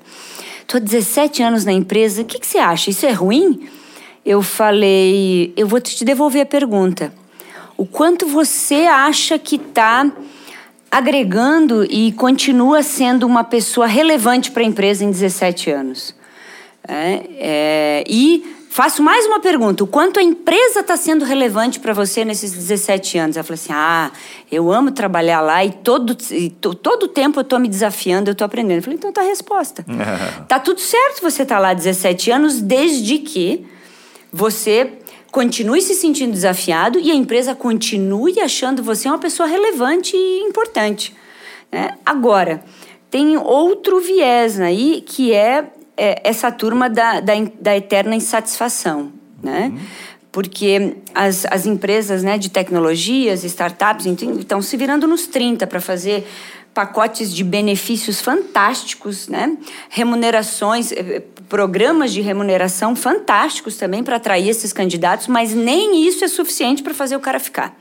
Estou há 17 anos na empresa, o que, que você acha? Isso é ruim? Eu falei: Eu vou te devolver a pergunta. O quanto você acha que está agregando e continua sendo uma pessoa relevante para a empresa em 17 anos. É, é, e faço mais uma pergunta: o quanto a empresa está sendo relevante para você nesses 17 anos? Ela falou assim: ah, eu amo trabalhar lá e todo, e to- todo tempo eu estou me desafiando, eu estou aprendendo. Eu falei: então tá a resposta. tá tudo certo você tá lá há 17 anos, desde que você continue se sentindo desafiado e a empresa continue achando você uma pessoa relevante e importante. né? Agora, tem outro viés aí que é, é, essa turma da, da, da eterna insatisfação. Né? Porque as, as empresas né, de tecnologias, startups, estão se virando nos 30 para fazer pacotes de benefícios fantásticos, né? remunerações, eh, programas de remuneração fantásticos também para atrair esses candidatos, mas nem isso é suficiente para fazer o cara ficar.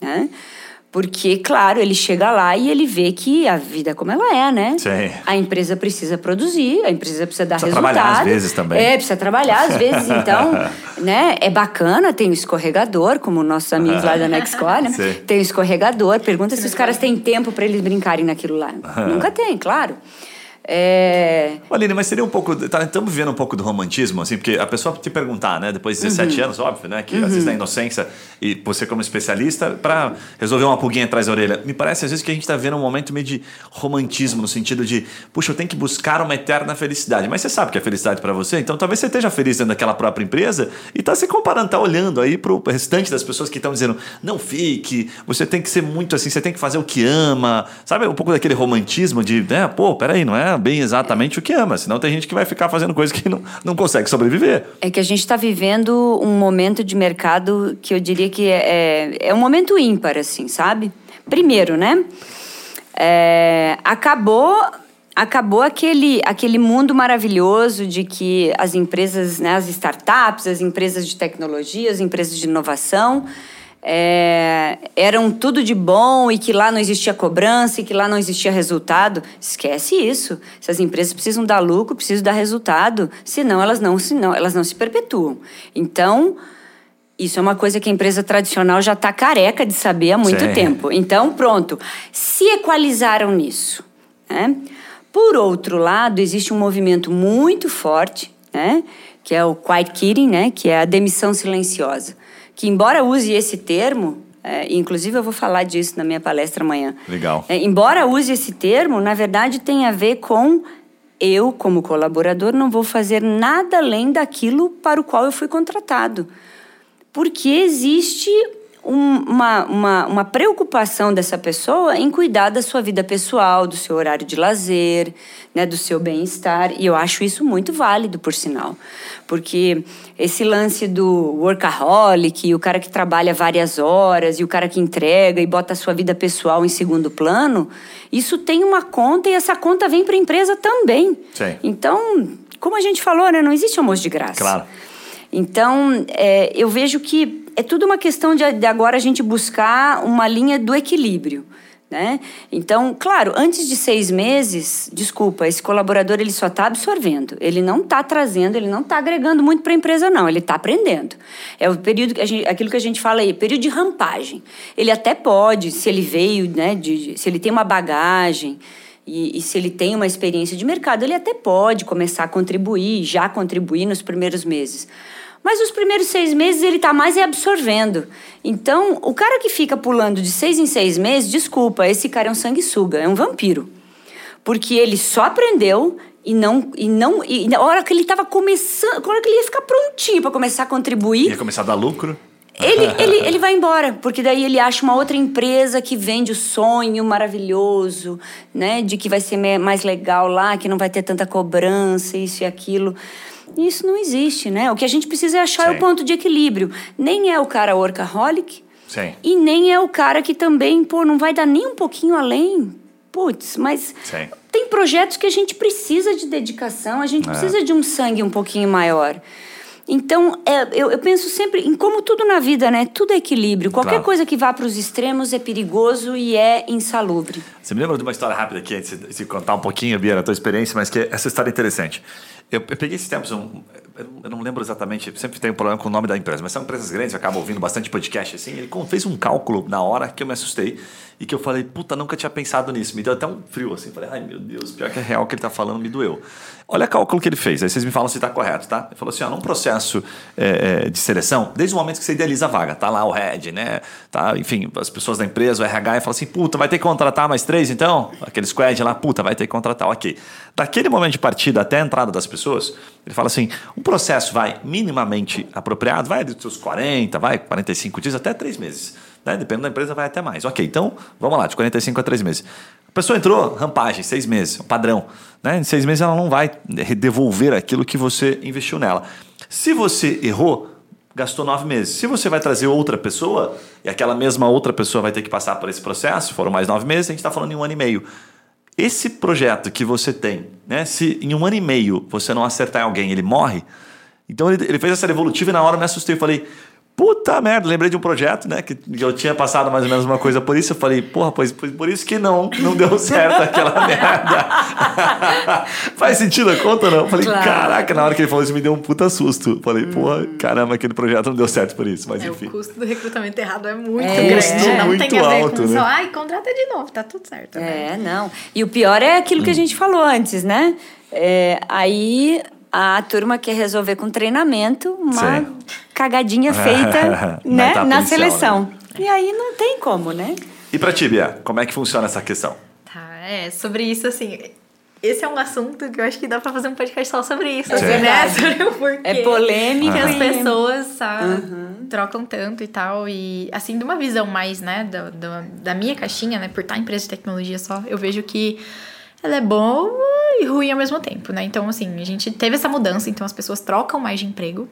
Né? Porque, claro, ele chega lá e ele vê que a vida é como ela é, né? Sim. A empresa precisa produzir, a empresa precisa dar Precisa resultado. trabalhar às vezes também. É, precisa trabalhar às vezes. Então, né? É bacana, tem o escorregador, como nossos amigos lá da Nexcore, né? Sim. Tem o escorregador. Pergunta se os caras têm tempo para eles brincarem naquilo lá. Nunca tem, claro. É... Aline, mas seria um pouco. Tá, estamos vivendo um pouco do romantismo, assim, porque a pessoa te perguntar, né, depois de 17 uhum. anos, óbvio, né, que uhum. às vezes na inocência, e você como especialista, para resolver uma pulguinha atrás da orelha, me parece às vezes que a gente está vendo um momento meio de romantismo, no sentido de, puxa, eu tenho que buscar uma eterna felicidade. Mas você sabe que é felicidade para você, então talvez você esteja feliz dentro daquela própria empresa e está se comparando, está olhando aí para o restante das pessoas que estão dizendo, não fique, você tem que ser muito assim, você tem que fazer o que ama, sabe? Um pouco daquele romantismo de, né, pô, peraí, não é bem exatamente o que ama, senão tem gente que vai ficar fazendo coisas que não, não consegue sobreviver. É que a gente está vivendo um momento de mercado que eu diria que é, é, é um momento ímpar, assim, sabe? Primeiro, né? É, acabou acabou aquele, aquele mundo maravilhoso de que as empresas, né, as startups, as empresas de tecnologia, as empresas de inovação é, eram tudo de bom e que lá não existia cobrança e que lá não existia resultado. Esquece isso. Se as empresas precisam dar lucro, precisam dar resultado, senão elas não, senão elas não se perpetuam. Então, isso é uma coisa que a empresa tradicional já está careca de saber há muito Sim. tempo. Então, pronto. Se equalizaram nisso. Né? Por outro lado, existe um movimento muito forte, né? que é o quiet quitting, né? que é a demissão silenciosa que, embora use esse termo, é, inclusive eu vou falar disso na minha palestra amanhã. Legal. É, embora use esse termo, na verdade tem a ver com eu, como colaborador, não vou fazer nada além daquilo para o qual eu fui contratado. Porque existe uma, uma, uma preocupação dessa pessoa em cuidar da sua vida pessoal, do seu horário de lazer, né, do seu bem-estar. E eu acho isso muito válido, por sinal. Porque esse lance do workaholic, o cara que trabalha várias horas, e o cara que entrega e bota a sua vida pessoal em segundo plano, isso tem uma conta e essa conta vem para a empresa também. Sim. Então, como a gente falou, né, não existe almoço de graça. Claro. Então, é, eu vejo que é tudo uma questão de, de agora a gente buscar uma linha do equilíbrio. Né? Então, claro, antes de seis meses, desculpa, esse colaborador ele só está absorvendo, ele não está trazendo, ele não está agregando muito para a empresa, não, ele está aprendendo. É o período, que a gente, aquilo que a gente fala aí, período de rampagem. Ele até pode, se ele veio, né, de, se ele tem uma bagagem, e, e, se ele tem uma experiência de mercado, ele até pode começar a contribuir, já contribuir nos primeiros meses. Mas os primeiros seis meses ele está mais absorvendo. Então, o cara que fica pulando de seis em seis meses, desculpa, esse cara é um sanguessuga, é um vampiro. Porque ele só aprendeu e não. E não e na hora que ele estava começando, na hora que ele ia ficar prontinho para começar a contribuir. Ia começar a dar lucro? Ele, ele, ele vai embora, porque daí ele acha uma outra empresa que vende o sonho maravilhoso, né? De que vai ser mais legal lá, que não vai ter tanta cobrança, isso e aquilo. Isso não existe, né? O que a gente precisa é achar o ponto de equilíbrio. Nem é o cara workaholic Sim. e nem é o cara que também, pô, não vai dar nem um pouquinho além. Putz, mas Sim. tem projetos que a gente precisa de dedicação, a gente é. precisa de um sangue um pouquinho maior. Então, é, eu, eu, penso sempre em como tudo na vida, né? Tudo é equilíbrio. Qualquer claro. coisa que vá para os extremos é perigoso e é insalubre. Você me lembra de uma história rápida aqui, antes de contar um pouquinho, Bia, a tua experiência, mas que essa história é interessante. Eu, eu peguei esses tempos, um, eu não lembro exatamente, sempre um problema com o nome da empresa, mas são empresas grandes, eu acabo ouvindo bastante podcast assim. Ele fez um cálculo na hora que eu me assustei e que eu falei, puta, nunca tinha pensado nisso. Me deu até um frio assim. Falei, ai meu Deus, pior que é real o que ele está falando, me doeu. Olha o cálculo que ele fez, aí vocês me falam se está correto, tá? Ele falou assim: ó, num processo é, de seleção, desde o momento que você idealiza a vaga, tá lá o head, né? Tá, enfim, as pessoas da empresa, o RH, e fala assim: puta, vai ter que contratar mais três então? Aquele squad lá, puta, vai ter que contratar, ok. Daquele momento de partida até a entrada das pessoas, ele fala assim: um processo vai minimamente apropriado, vai dos seus 40, vai 45 dias, até três meses. Né? Dependendo da empresa, vai até mais. Ok, então vamos lá, de 45 a 3 meses. A pessoa entrou, rampagem, seis meses, padrão. Né? Em seis meses ela não vai devolver aquilo que você investiu nela. Se você errou, gastou nove meses. Se você vai trazer outra pessoa, e aquela mesma outra pessoa vai ter que passar por esse processo, foram mais nove meses, a gente está falando em um ano e meio. Esse projeto que você tem, né? se em um ano e meio você não acertar em alguém, ele morre. Então ele, ele fez essa evolutiva e na hora eu me assustei. Eu falei, puta merda, lembrei de um projeto, né? Que, eu tinha passado mais ou menos uma coisa por isso. Eu falei, porra, pois, pois por isso que não, não deu certo aquela merda. Faz sentido a conta ou não? Eu falei, Claro. caraca, na hora que ele falou isso me deu um puta susto. Eu Falei, porra, caramba, aquele projeto não deu certo por isso, mas É, enfim. o custo do recrutamento errado é muito É. grande. Custo Não muito tem a ver alto, com né? só, ai, contrata de novo, tá tudo certo. né? É, não. E o pior é aquilo Hum. que a gente falou antes, né? É, aí a turma quer resolver com treinamento uma Sim. cagadinha feita Na né, etapa na inicial, seleção. E aí não tem como, né? E pra ti, Bia, como é que funciona essa questão? Tá, é, sobre isso, assim. Esse é um assunto que eu acho que dá pra fazer um podcast só sobre isso, É assim, né? Sobre o porquê. É polêmica. Que as e- pessoas sabe, trocam tanto e tal. E, assim, de uma visão mais, né, da, da, da minha caixinha, né, por estar em empresa de tecnologia só, eu vejo que ela é boa e ruim ao mesmo tempo, né? Então, assim, a gente teve essa mudança, então as pessoas trocam mais de emprego.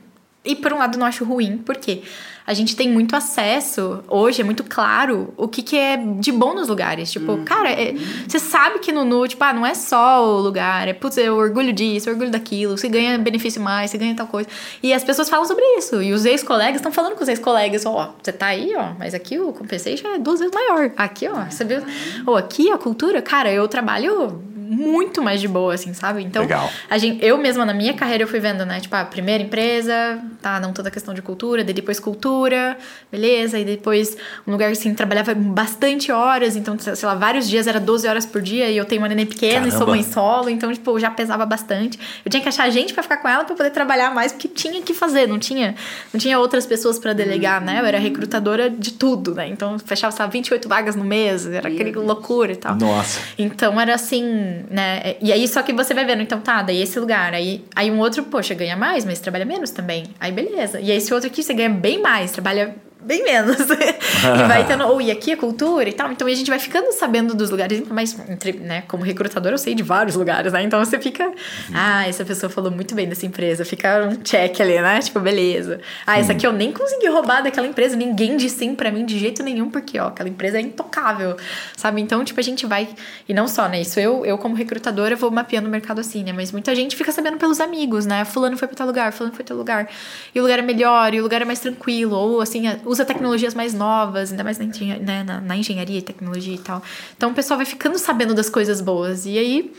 E por um lado eu não acho ruim, porque a gente tem muito acesso, hoje é muito claro o que, que é de bom nos lugares. Tipo, cara, é- você sabe que no Nu, tipo, ah, não é só o lugar, é putz, é o orgulho disso, o orgulho daquilo, você ganha benefício mais, você ganha tal coisa. E as pessoas falam sobre isso. E os ex-colegas estão falando com os ex-colegas, ó, você tá aí, ó, mas aqui o compensation é duas vezes maior. Aqui, ó, você viu? Ou aqui a cultura, cara, eu trabalho muito mais de boa, assim, sabe? Então, Legal. a gente, eu mesma na minha carreira eu fui vendo, né? Tipo, a primeira empresa, tá, não toda a questão de cultura, daí depois cultura, beleza, e depois um lugar assim, trabalhava bastante horas, então, sei lá, vários dias era 12 horas por dia, e eu tenho uma neném pequena e sou Caramba. mãe solo, então, tipo, já pesava bastante. Eu tinha que achar gente pra ficar com ela pra poder trabalhar mais, porque tinha que fazer, não tinha, não tinha outras pessoas pra delegar, né? Eu era recrutadora de tudo, né? Então, fechava, sabe, 28 vagas no mês, era aquele loucura e tal. Nossa. Então era assim, né? E aí só que você vai vendo, então tá, daí esse lugar. Aí, aí um outro, poxa, ganha mais, mas trabalha menos também. Aí beleza. E aí esse outro aqui você ganha bem mais, trabalha bem menos. e vai tendo, ou e aqui é cultura e tal. Então a gente vai ficando sabendo dos lugares, mas entre, né, como recrutador eu sei de vários lugares, né? Então você fica, ah, essa pessoa falou muito bem dessa empresa, fica um check ali, né? Tipo, beleza. Ah, essa aqui eu nem consegui roubar daquela empresa, ninguém disse sim pra mim de jeito nenhum, porque ó, aquela empresa é intocável, sabe? Então, tipo, a gente vai e não só, né? Isso eu, eu como recrutadora vou mapeando o mercado assim, né? Mas muita gente fica sabendo pelos amigos, né? Fulano foi pra tal lugar, fulano foi pra tal lugar. E o lugar é melhor, e o lugar é mais tranquilo, ou assim, usa tecnologias mais novas, ainda mais na, né, na, na engenharia e tecnologia e tal. Então o pessoal vai ficando sabendo das coisas boas. E aí,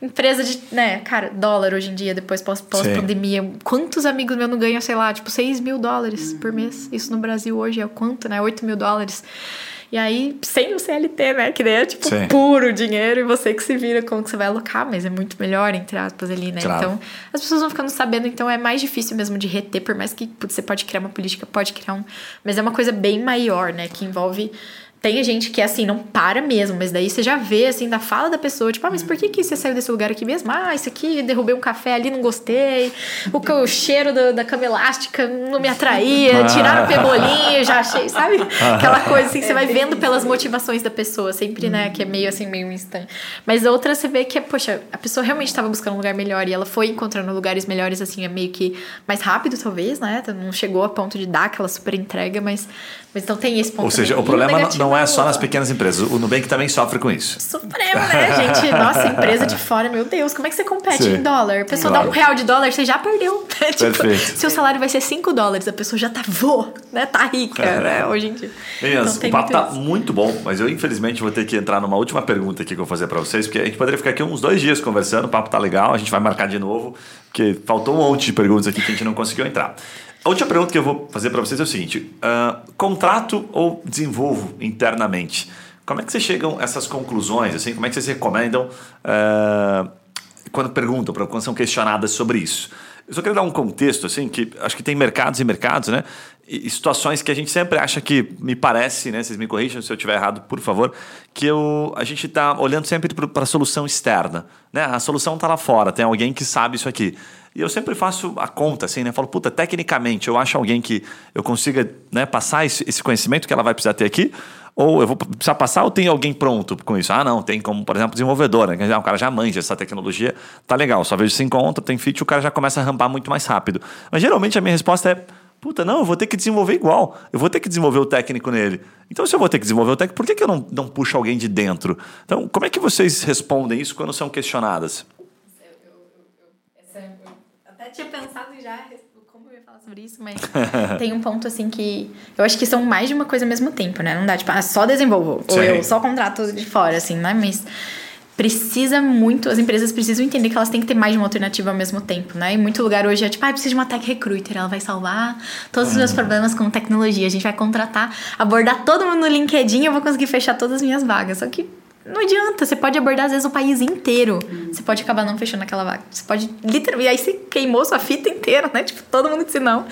empresa de, né, cara, dólar hoje em dia, depois pós- pós-pandemia, quantos amigos meus não ganham, sei lá, tipo, 6 mil dólares por mês? Isso no Brasil hoje é o quanto, né? 8 mil dólares. E aí, sem o CLT, né? Que daí é tipo Sim. puro dinheiro e você que se vira como que você vai alocar, mas é muito melhor, entre aspas, ali, né? Claro. Então, as pessoas vão ficando sabendo, então é mais difícil mesmo de reter, por mais que putz, você pode criar uma política, pode criar um. Mas é uma coisa bem maior, né? Que envolve. Tem gente que, assim, não para mesmo, mas daí você já vê, assim, da fala da pessoa, tipo, ah, mas por que, que você saiu desse lugar aqui mesmo? Ah, isso aqui, derrubei um café ali, não gostei. O, o cheiro da, da cama elástica não me atraía. Tiraram o pebolinho, já achei, sabe? Aquela coisa, assim, que você vai vendo pelas motivações da pessoa, sempre, né, que é meio, assim, meio instant. Mas outra você vê que, é, poxa, a pessoa realmente estava buscando um lugar melhor e ela foi encontrando lugares melhores, assim, é meio que mais rápido, talvez, né? Não chegou a ponto de dar aquela super entrega, mas, mas então tem esse ponto. Ou seja, o problema não- não é só nas pequenas empresas. O Nubank também sofre com isso. Supremo, né, gente? Nossa, empresa de fora, meu Deus, como é que você compete Sim. em dólar? A pessoa Claro. dá um real de dólar, você já perdeu. tipo, Perfeito. seu salário vai ser 5 dólares, a pessoa já tá voa, né? Tá rica, né? Hoje em dia. Meninas, Então, o papo muito tá isso. muito bom, mas eu infelizmente vou ter que entrar numa última pergunta aqui que eu vou fazer para vocês, porque a gente poderia ficar aqui uns dois dias conversando, o papo tá legal, a gente vai marcar de novo, porque faltou um monte de perguntas aqui que a gente não conseguiu entrar. A última pergunta que eu vou fazer para vocês é o seguinte: ah, contrato ou desenvolvo internamente? Como é que vocês chegam a essas conclusões? Assim, como é que vocês recomendam ah, quando perguntam, quando são questionadas sobre isso? Eu só queria dar um contexto, assim, que acho que tem mercados e mercados, né? E situações que a gente sempre acha que, me parece, né? Vocês me corrijam se eu estiver errado, por favor, que eu, a gente está olhando sempre para a solução externa, né? A solução está lá fora, tem alguém que sabe isso aqui. E eu sempre faço a conta, assim, né? Falo, puta, tecnicamente, eu acho alguém que eu consiga né, passar esse, esse conhecimento que ela vai precisar ter aqui, ou eu vou precisar passar ou tem alguém pronto com isso? Ah, não, tem como, por exemplo, desenvolvedor, né? que O cara já manja essa tecnologia, tá legal, só vejo se encontra, tem feature, o cara já começa a rampar muito mais rápido. Mas geralmente a minha resposta é, puta, não, eu vou ter que desenvolver igual, eu vou ter que desenvolver o técnico nele. Então, se eu vou ter que desenvolver o técnico, por que, que eu não, não puxo alguém de dentro? Então, como é que vocês respondem isso quando são questionadas? Até tinha pensado em já como eu ia falar sobre isso, mas tem um ponto assim que eu acho que são mais de uma coisa ao mesmo tempo, né? Não dá tipo, ah, só desenvolvo Sim. ou eu só contrato de fora, assim, né? Mas precisa muito, as empresas precisam entender que elas têm que ter mais de uma alternativa ao mesmo tempo, né? Em muito lugar hoje é tipo, ah, preciso de uma tech recruiter, ela vai salvar todos os meus uhum. problemas com tecnologia, a gente vai contratar, abordar todo mundo no LinkedIn, eu vou conseguir fechar todas as minhas vagas. Só que não adianta, você pode abordar às vezes o país inteiro. Você pode acabar não fechando aquela vaga. Você pode literalmente. E aí você queimou sua fita inteira, né? Tipo, todo mundo disse não.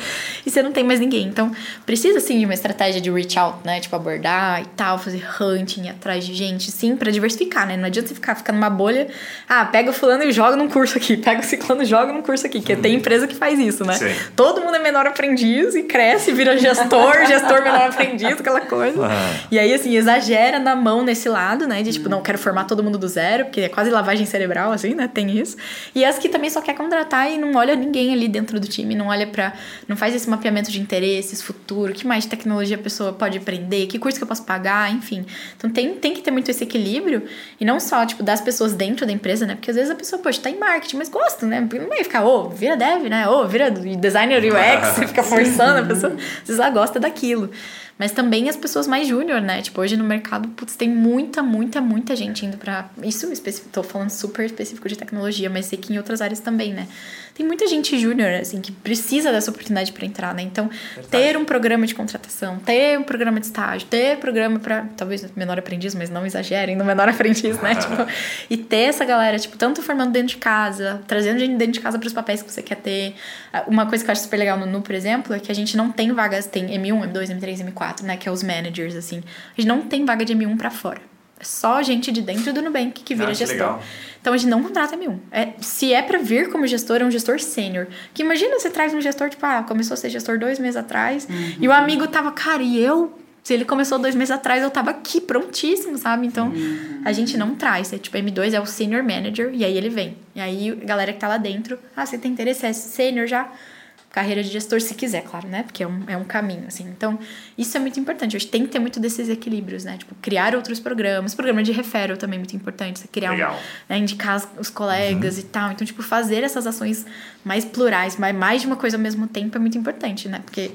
E você não tem mais ninguém. Então, precisa sim de uma estratégia de reach out, né? Tipo, abordar e tal, fazer hunting atrás de gente, sim, para diversificar, né? Não adianta você ficar, ficar numa bolha. Ah, pega o fulano e joga num curso aqui. Pega o ciclano e joga num curso aqui. Que tem empresa que faz isso, né? Sim. Todo mundo é menor aprendiz e cresce, vira gestor, gestor menor aprendiz, aquela coisa. Uhum. E aí, assim, exagera na mão nesse lado, né? De tipo, não quero formar todo mundo do zero, porque é quase lavagem cerebral, assim, né? Tem isso. E as que também só quer contratar e não olha ninguém ali dentro do time, não olha para não faz esse mapeamento de interesses, futuro, que mais de tecnologia a pessoa pode aprender, que curso que eu posso pagar, enfim. Então tem, tem que ter muito esse equilíbrio e não só, tipo, das pessoas dentro da empresa, né? Porque às vezes a pessoa, poxa, tá em marketing, mas gosta, né? Não vai ficar, ô, oh, vira dev, né? Ô, oh, vira designer UX, você fica forçando a pessoa. Às vezes ela gosta daquilo. Mas também as pessoas mais júnior, né? Tipo, hoje no mercado, putz, tem muita, muita, muita gente indo pra. Isso específico, tô falando super específico de tecnologia, mas sei que em outras áreas também, né? Tem muita gente júnior, assim, que precisa dessa oportunidade para entrar, né? Então, Verdade. ter um programa de contratação, ter um programa de estágio, ter programa para talvez menor aprendiz, mas não exagerem no menor aprendiz, né? tipo, e ter essa galera, tipo, tanto formando dentro de casa, trazendo gente dentro de casa para os papéis que você quer ter. Uma coisa que eu acho super legal no NU, por exemplo, é que a gente não tem vagas, tem M1, M2, M3, M4 né? Que é os managers, assim. A gente não tem vaga de M1 para fora. É só gente de dentro do Nubank que vira ah, gestor. Legal. Então a gente não contrata M1. É, se é para vir como gestor, é um gestor sênior. Que imagina você traz um gestor, tipo, ah, começou a ser gestor dois meses atrás, uhum. e o amigo tava, cara, e eu se ele começou dois meses atrás, eu tava aqui prontíssimo, sabe? Então, uhum. a gente não traz. É, tipo, M2 é o senior manager, e aí ele vem. E aí, a galera que tá lá dentro, ah, você tem interesse, é sênior já? Carreira de gestor se quiser, claro, né? Porque é um, é um caminho, assim. Então, isso é muito importante. Hoje tem que ter muito desses equilíbrios, né? Tipo, criar outros programas. Programa de referral também é muito importante. Você criar Legal. um... Né? Indicar os colegas uhum. e tal. Então, tipo, fazer essas ações mais plurais, mais de uma coisa ao mesmo tempo é muito importante, né? Porque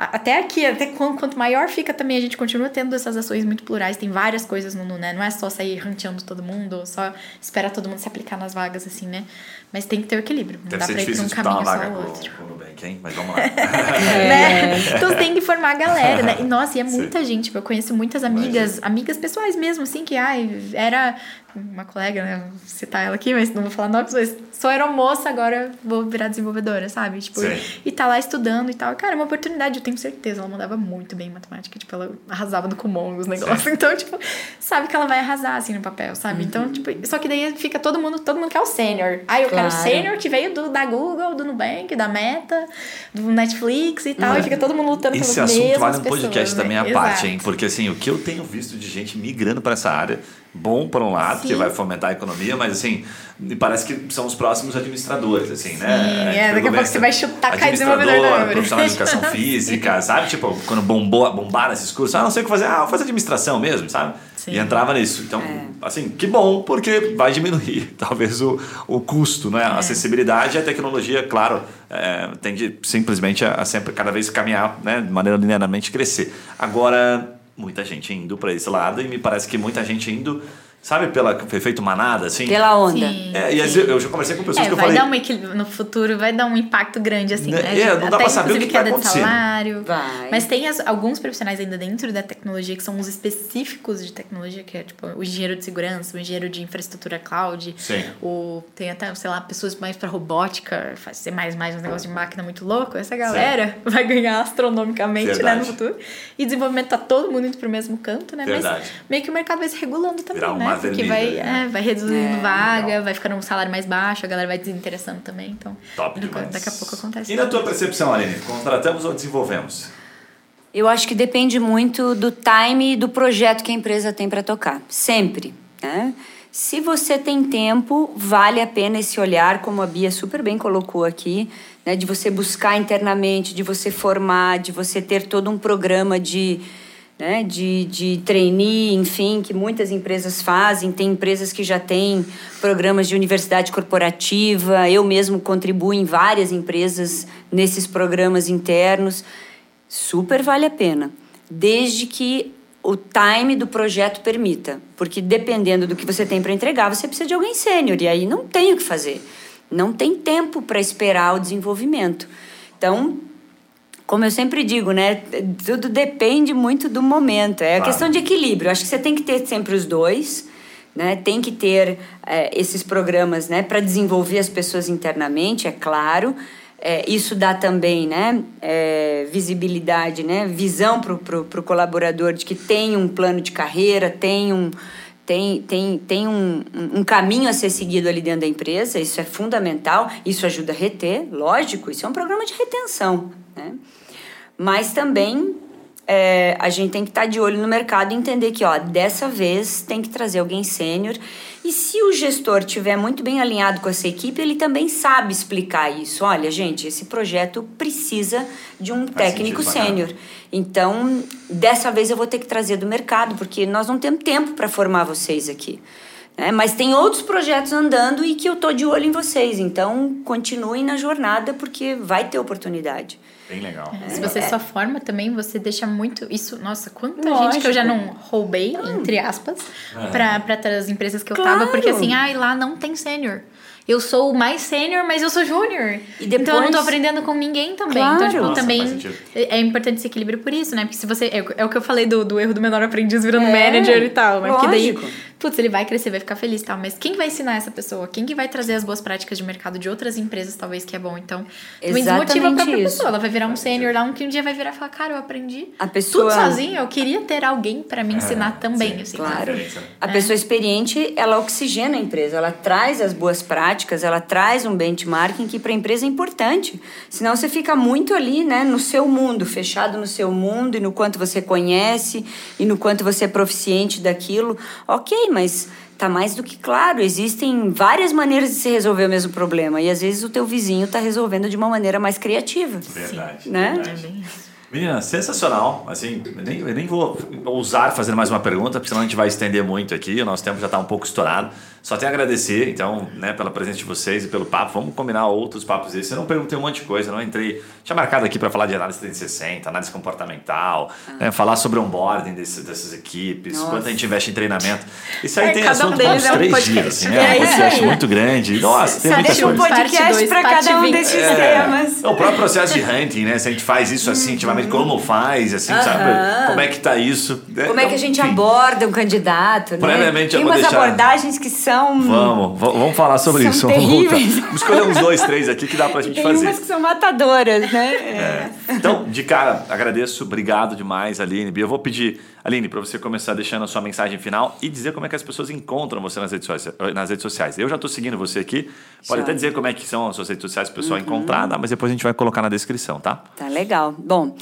até aqui, até quanto maior fica também, a gente continua tendo essas ações muito plurais. Tem várias coisas no né? Não é só sair ranteando todo mundo, só esperar todo mundo se aplicar nas vagas, assim, né? Mas tem que ter o equilíbrio. Não Deve dá pra ir pra um caminho só ou outro. Com, com Nubank, hein? Mas vamos lá. é. né? Então tem que formar a galera, né? E nossa, e é muita Sim. gente. Tipo, eu conheço muitas amigas, Imagina. amigas pessoais mesmo, assim, que ai, era uma colega, né? Vou citar ela aqui, mas não vou falar nomes, mas sou aeromoça, agora vou virar desenvolvedora, sabe? Tipo, Sim. e tá lá estudando e tal. Cara, é uma oportunidade, eu tenho certeza. Ela mandava muito bem em matemática, tipo, ela arrasava no Kumon os negócios. Sim. Então, tipo, sabe que ela vai arrasar assim no papel, sabe? Então, uhum. Então, tipo, só que daí fica todo mundo, todo mundo quer o sênior. Ah, eu claro. quero o sênior que veio do, da Google, do Nubank, da Meta, do Netflix e tal. Uhum. E fica todo mundo lutando Esse assunto vale um podcast né? também à parte, hein? Porque assim, o que eu tenho visto de gente migrando para essa área bom por um lado, Sim. que vai fomentar a economia, mas assim, me parece que são os próximos administradores, assim, né? Sim, é, daqui a pouco você vai chutar cada desenvolvedor profissional de educação física, sabe? Tipo, quando bombou, bombaram esses cursos, ah, não sei o que fazer, ah, fazer administração mesmo, sabe? Sim. E entrava nisso. Então, é. assim, que bom, porque vai diminuir talvez o, o custo, né? A é. acessibilidade e a tecnologia, claro, é, tem que simplesmente a, a sempre cada vez caminhar, né? De maneira linearmente crescer. Agora, muita gente indo para esse lado e me parece que muita gente indo Sabe pela efeito manada, assim? Pela onda. Sim, é, e sim. eu já conversei com pessoas é, que eu vai falei... Dar um equilíbrio, no futuro vai dar um impacto grande, assim, né? É, não dá Até, pra saber o que vai acontecer. De salário. Vai. Mas tem as, alguns profissionais ainda dentro da tecnologia que são os específicos de tecnologia, que é, tipo, o engenheiro de segurança, o engenheiro de infraestrutura cloud. Sim. O, tem até, sei lá, pessoas mais pra robótica, fazer mais, mais um negócio de máquina muito louco. Essa galera sim. vai ganhar astronomicamente, né, no futuro. E desenvolvimento tá todo mundo indo pro mesmo canto, né? Verdade. Mas meio que o mercado vai se regulando também, Virar né? Porque vai... Né? É, vai reduzindo é, vaga, legal. vai ficando um salário mais baixo, a galera vai desinteressando também. Então, Top demais. daqui a pouco acontece. E na tua percepção, Aline, contratamos ou desenvolvemos? Eu acho que depende muito do time e do projeto que a empresa tem para tocar. Sempre. Né? Se você tem tempo, vale a pena esse olhar, como a Bia super bem colocou aqui, né? de você buscar internamente, de você formar, de você ter todo um programa de né, de, de trainee, enfim, que muitas empresas fazem. Tem empresas que já têm programas de universidade corporativa. Eu mesmo contribuo em várias empresas nesses programas internos. Super vale a pena, desde que o time do projeto permita. Porque dependendo do que você tem para entregar, você precisa de alguém sênior. E aí não tem o que fazer. Não tem tempo para esperar o desenvolvimento. Então, como eu sempre digo, né? Tudo depende muito do momento. É a questão de equilíbrio. Acho que você tem que ter sempre os dois. Né? Tem que ter é, esses programas né, para desenvolver as pessoas internamente, é claro. É, isso dá também né, é, visibilidade, né, visão para o colaborador de que tem um plano de carreira, tem um, tem, tem, tem um, um caminho a ser seguido ali dentro da empresa, isso é fundamental, isso ajuda a reter, lógico, isso é um programa de retenção. Né? Mas também é, a gente tem que estar tá de olho no mercado e entender que, ó, dessa vez tem que trazer alguém sênior. E se o gestor tiver muito bem alinhado com essa equipe, ele também sabe explicar isso. Olha, gente, esse projeto precisa de um Faz técnico sênior. Então, dessa vez eu vou ter que trazer do mercado, porque nós não temos tempo para formar vocês aqui. Né? Mas tem outros projetos andando e que eu tô de olho em vocês. Então, continuem na jornada, porque vai ter oportunidade. Bem legal. É, se você só forma também, você deixa muito. Isso, nossa, quanta Lógico. gente que eu já não roubei, entre aspas, é. para as empresas que eu claro. tava, porque assim, ai, ah, lá não tem sênior eu sou mais sênior, mas eu sou júnior. Depois... Então eu não tô aprendendo com ninguém também. Claro. Então, tipo, Nossa, também é importante esse equilíbrio por isso, né? Porque se você. É, é o que eu falei do, do erro do menor aprendiz virando é, manager e tal. Mas lógico. que daí putz, ele vai crescer, vai ficar feliz e tal. Mas quem vai ensinar essa pessoa? Quem que vai trazer as boas práticas de mercado de outras empresas, talvez, que é bom? Então, também desmotiva a própria isso. pessoa. Ela vai virar um sênior lá, um que um dia vai virar e falar, cara, eu aprendi a pessoa... tudo sozinho. Eu queria ter alguém para me ensinar é, também. Sim, assim, claro. A é. pessoa experiente, ela oxigena a empresa. Ela traz as boas práticas, ela traz um benchmarking que para a empresa é importante. Senão você fica muito ali, né, no seu mundo, fechado no seu mundo e no quanto você conhece e no quanto você é proficiente daquilo. Ok, mas tá mais do que claro. Existem várias maneiras de se resolver o mesmo problema. E às vezes o teu vizinho está resolvendo de uma maneira mais criativa. Verdade. Né? Verdade. Menina, sensacional. Assim, eu nem, eu nem vou ousar fazer mais uma pergunta, porque senão a gente vai estender muito aqui. O nosso tempo já está um pouco estourado. Só tenho a agradecer, então, né, pela presença de vocês e pelo papo. Vamos combinar outros papos desses. Eu não perguntei um monte de coisa, não entrei. Tinha marcado aqui para falar de análise 360, análise comportamental, ah. né, falar sobre onboarding desse, dessas equipes, Nossa. quanto a gente investe em treinamento. Isso aí é, tem assunto um para uns é um três podcast. dias, assim, né? É, um podcast é. muito grande. Nossa, tem muita coisa. um podcast para cada um desses é, temas. o próprio processo de hunting, né? Se a gente faz isso assim, ultimamente, como faz, assim, uh -huh. sabe? Como é que tá isso? Como é que a gente aborda um candidato, né? Previamente, tem umas deixar... abordagens que são são. Vamos, vamos falar sobre isso. Terríveis. Vamos escolher uns dois, três aqui que dá pra gente Tem fazer. Tem umas que são matadoras, né? É. Então, de cara, agradeço, obrigado demais, Aline. Eu vou pedir, Aline, para você começar deixando a sua mensagem final e dizer como é que as pessoas encontram você nas redes sociais. Nas redes sociais. Eu já estou seguindo você aqui. Pode até dizer como é que são as suas redes sociais para o pessoal uhum. encontrar, mas depois a gente vai colocar na descrição, tá? Tá legal. Bom.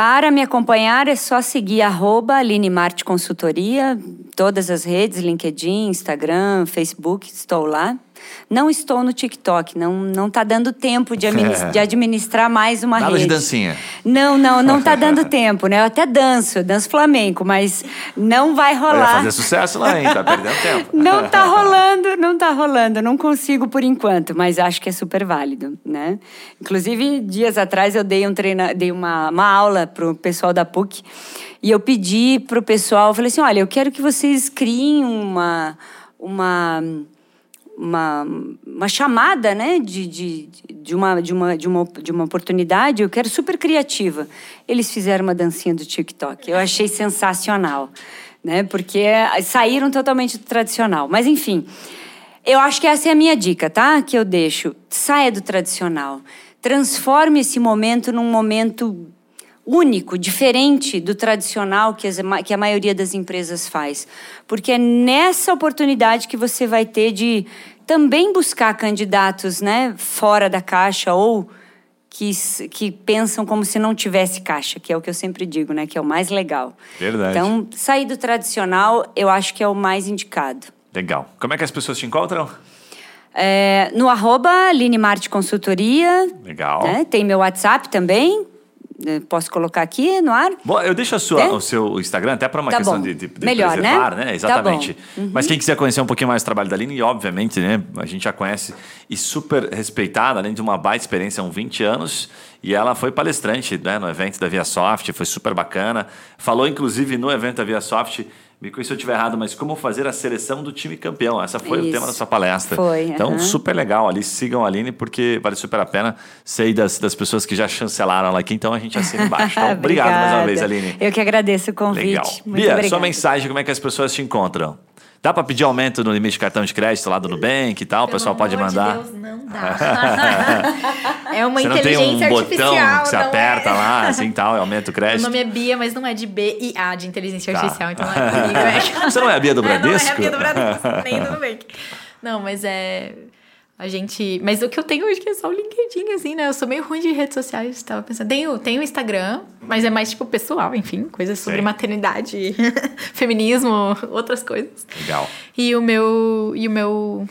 Para me acompanhar é só seguir arroba Aline Marte Consultoria, todas as redes, LinkedIn, Instagram, Facebook, estou lá. Não estou no TikTok, não não tá dando tempo de, administrar, é. de administrar mais uma Nada rede. de dancinha. Não, não, não tá dando tempo, né? Eu até danço, danço flamenco, mas não vai rolar. Vai fazer sucesso lá, hein? Tá perdendo tempo. Não tá rolando, não tá rolando, não consigo por enquanto, mas acho que é super válido, né? Inclusive, dias atrás eu dei um treina, dei uma, uma aula pro pessoal da PUC e eu pedi pro pessoal, falei assim, olha, eu quero que vocês criem uma uma uma, uma chamada né, de, de, de, uma, de, uma, de, uma, de uma oportunidade, eu quero super criativa. Eles fizeram uma dancinha do TikTok. Eu achei sensacional, né? Porque saíram totalmente do tradicional. Mas, enfim, eu acho que essa é a minha dica, tá? Que eu deixo. Saia do tradicional. Transforme esse momento num momento único, diferente do tradicional que, as, que a maioria das empresas faz. Porque é nessa oportunidade que você vai ter de também buscar candidatos né, fora da caixa ou que, que pensam como se não tivesse caixa, que é o que eu sempre digo, né? Que é o mais legal. Verdade. Então, sair do tradicional, eu acho que é o mais indicado. Legal. Como é que as pessoas te encontram? É, no arroba Consultoria. Legal. Né? Tem meu WhatsApp também, posso colocar aqui no ar? Bom, eu deixo a sua, é? o seu Instagram até para uma tá questão bom. de, de, de Melhor, preservar, né? né? Exatamente. Tá uhum. Mas quem quiser conhecer um pouquinho mais o trabalho da Aline, obviamente, né? A gente já conhece e super respeitada, além de uma baita experiência, há 20 anos. E ela foi palestrante né, no evento da ViaSoft, foi super bacana. Falou, inclusive, no evento da ViaSoft me corrija se eu estiver errado, mas como fazer a seleção do time campeão. Essa foi Isso. o tema da sua palestra. Foi. Então, uhum. super legal ali. Sigam a Aline, porque vale super a pena. Sei das, das pessoas que já chancelaram ela aqui, então a gente assina embaixo. Então, obrigado mais uma vez, Aline. Eu que agradeço o convite. Legal. Muito Bia, obrigada. sua mensagem, como é que as pessoas te encontram? Dá para pedir aumento no limite de cartão de crédito lá do Nubank e tal? Pelo o pessoal pode mandar. De Deus, não dá. é uma você não tem um botão que você aperta é. lá, assim tal, e aumenta o crédito? Meu nome é Bia, mas não é de B e A, de inteligência tá. artificial, então não é comigo. É... Você não é a Bia do Bradesco? não é a Bia do Bradesco, nem do Nubank. Não, mas é. A gente. Mas o que eu tenho hoje que é só o LinkedIn, assim, né? Eu sou meio ruim de redes sociais, tava pensando. Tenho, tenho Instagram, mas é mais tipo pessoal, enfim, coisas sobre Sim. maternidade, feminismo, outras coisas. Legal. E o meu. E o meu.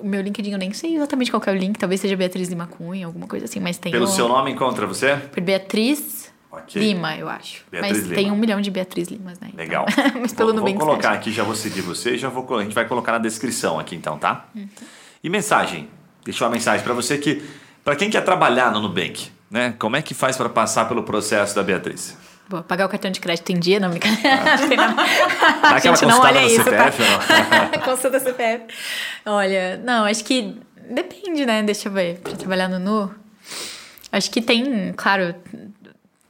O meu LinkedIn eu nem sei exatamente qual é o link, talvez seja Beatriz Lima Cunha, alguma coisa assim, mas tem. Pelo o... seu nome encontra você? Por Beatriz okay. Lima, eu acho. Beatriz mas Lima. tem um milhão de Beatriz Limas, né? Legal. Então, mas pelo vou, Nubank. Vou colocar aqui, já vou seguir você e já vou, a gente vai colocar na descrição aqui então, tá? Uhum. E mensagem? Deixa uma mensagem para você que, para quem quer trabalhar no Nubank, né? Como é que faz para passar pelo processo da Beatriz? Vou pagar o cartão de crédito em dia, não, brincadeira. Ah. a gente não olha isso, CPF, tá? Consulta CPF. Olha, não, acho que depende, né? Deixa eu ver. Para trabalhar no Nu, acho que tem, claro,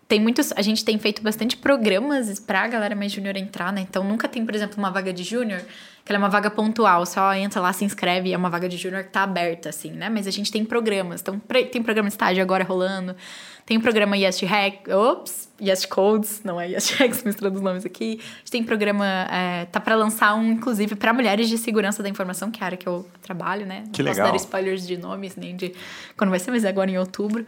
tem muitos. A gente tem feito bastante programas para a galera mais júnior entrar, né? Então nunca tem, por exemplo, uma vaga de júnior que ela é uma vaga pontual, só entra lá, se inscreve, é uma vaga de júnior que tá aberta, assim, né? Mas a gente tem programas, então tem programa de estágio agora rolando, tem o programa Yes Hack, ops, Yes Codes, não é Yes Hacks, misturando os nomes aqui. A gente tem programa, é, tá para lançar um, inclusive, para mulheres de segurança da informação, que é a área que eu trabalho, né? Que não legal. posso dar spoilers de nomes, nem de quando vai ser, mas é agora em outubro.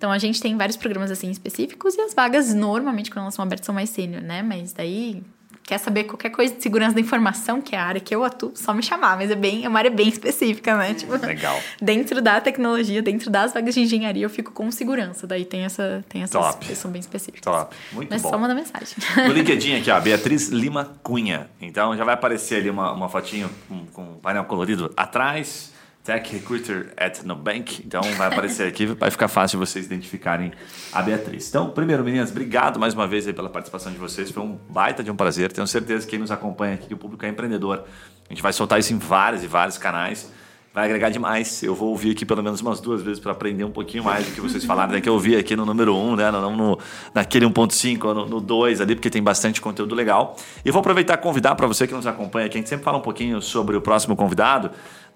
Então a gente tem vários programas assim específicos e as vagas normalmente quando elas são abertas são mais sênior, né? Mas daí quer saber qualquer coisa de segurança da informação, que é a área que eu atuo, só me chamar, mas é bem, é uma área bem específica, né? Tipo, Legal. Dentro da tecnologia, dentro das vagas de engenharia, eu fico com segurança. Daí tem essa, tem essas Top. que são bem específicas. Top. Muito mas bom. só manda mensagem. No LinkedIn aqui, ó, Beatriz Lima Cunha. Então já vai aparecer ali uma, uma fotinho com, com um painel colorido atrás. Tech Recruiter at Nubank. Então vai aparecer aqui, vai ficar fácil vocês identificarem a Beatriz. Então, primeiro, meninas, obrigado mais uma vez pela participação de vocês. Foi um baita de um prazer. Tenho certeza que quem nos acompanha aqui, que o público é empreendedor. A gente vai soltar isso em vários e vários canais. Vai agregar demais. Eu vou ouvir aqui pelo menos umas duas vezes para aprender um pouquinho mais do que vocês falaram, né? Que eu ouvi aqui no número 1, um, né? Não no, naquele 1.5, no, no 2 ali, porque tem bastante conteúdo legal. E vou aproveitar e convidar para você que nos acompanha aqui. A gente sempre fala um pouquinho sobre o próximo convidado.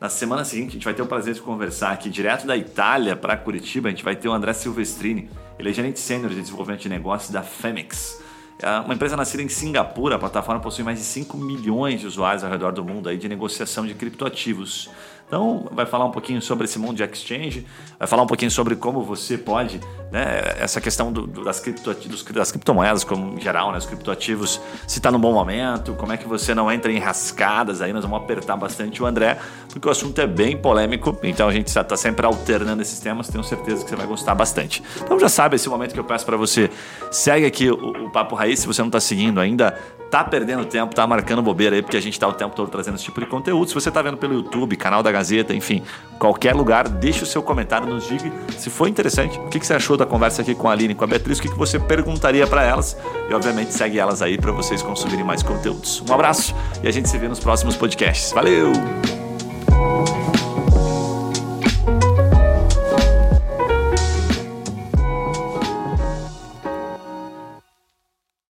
Na semana seguinte, a gente vai ter o prazer de conversar aqui direto da Itália para Curitiba. A gente vai ter o André Silvestrini. Ele é gerente sênior de desenvolvimento de negócios da Femex. É uma empresa nascida em Singapura, a plataforma possui mais de 5 milhões de usuários ao redor do mundo aí de negociação de criptoativos. Então, vai falar um pouquinho sobre esse mundo de exchange, vai falar um pouquinho sobre como você pode, né, essa questão do, do, das, criptoativos, das criptomoedas, como em geral, né, os criptoativos, se está no bom momento, como é que você não entra em rascadas, aí nós vamos apertar bastante o André, porque o assunto é bem polêmico, então a gente está sempre alternando esses temas, tenho certeza que você vai gostar bastante. Então já sabe, esse momento que eu peço para você, segue aqui o, o Papo Raiz, se você não está seguindo ainda, tá perdendo tempo, tá marcando bobeira aí, porque a gente tá o tempo todo trazendo esse tipo de conteúdo. Se você tá vendo pelo YouTube, canal da Gazeta, enfim, qualquer lugar, deixe o seu comentário, nos diga se foi interessante, o que, que você achou da conversa aqui com a Aline e com a Beatriz, o que, que você perguntaria para elas e, obviamente, segue elas aí para vocês consumirem mais conteúdos. Um abraço e a gente se vê nos próximos podcasts. Valeu!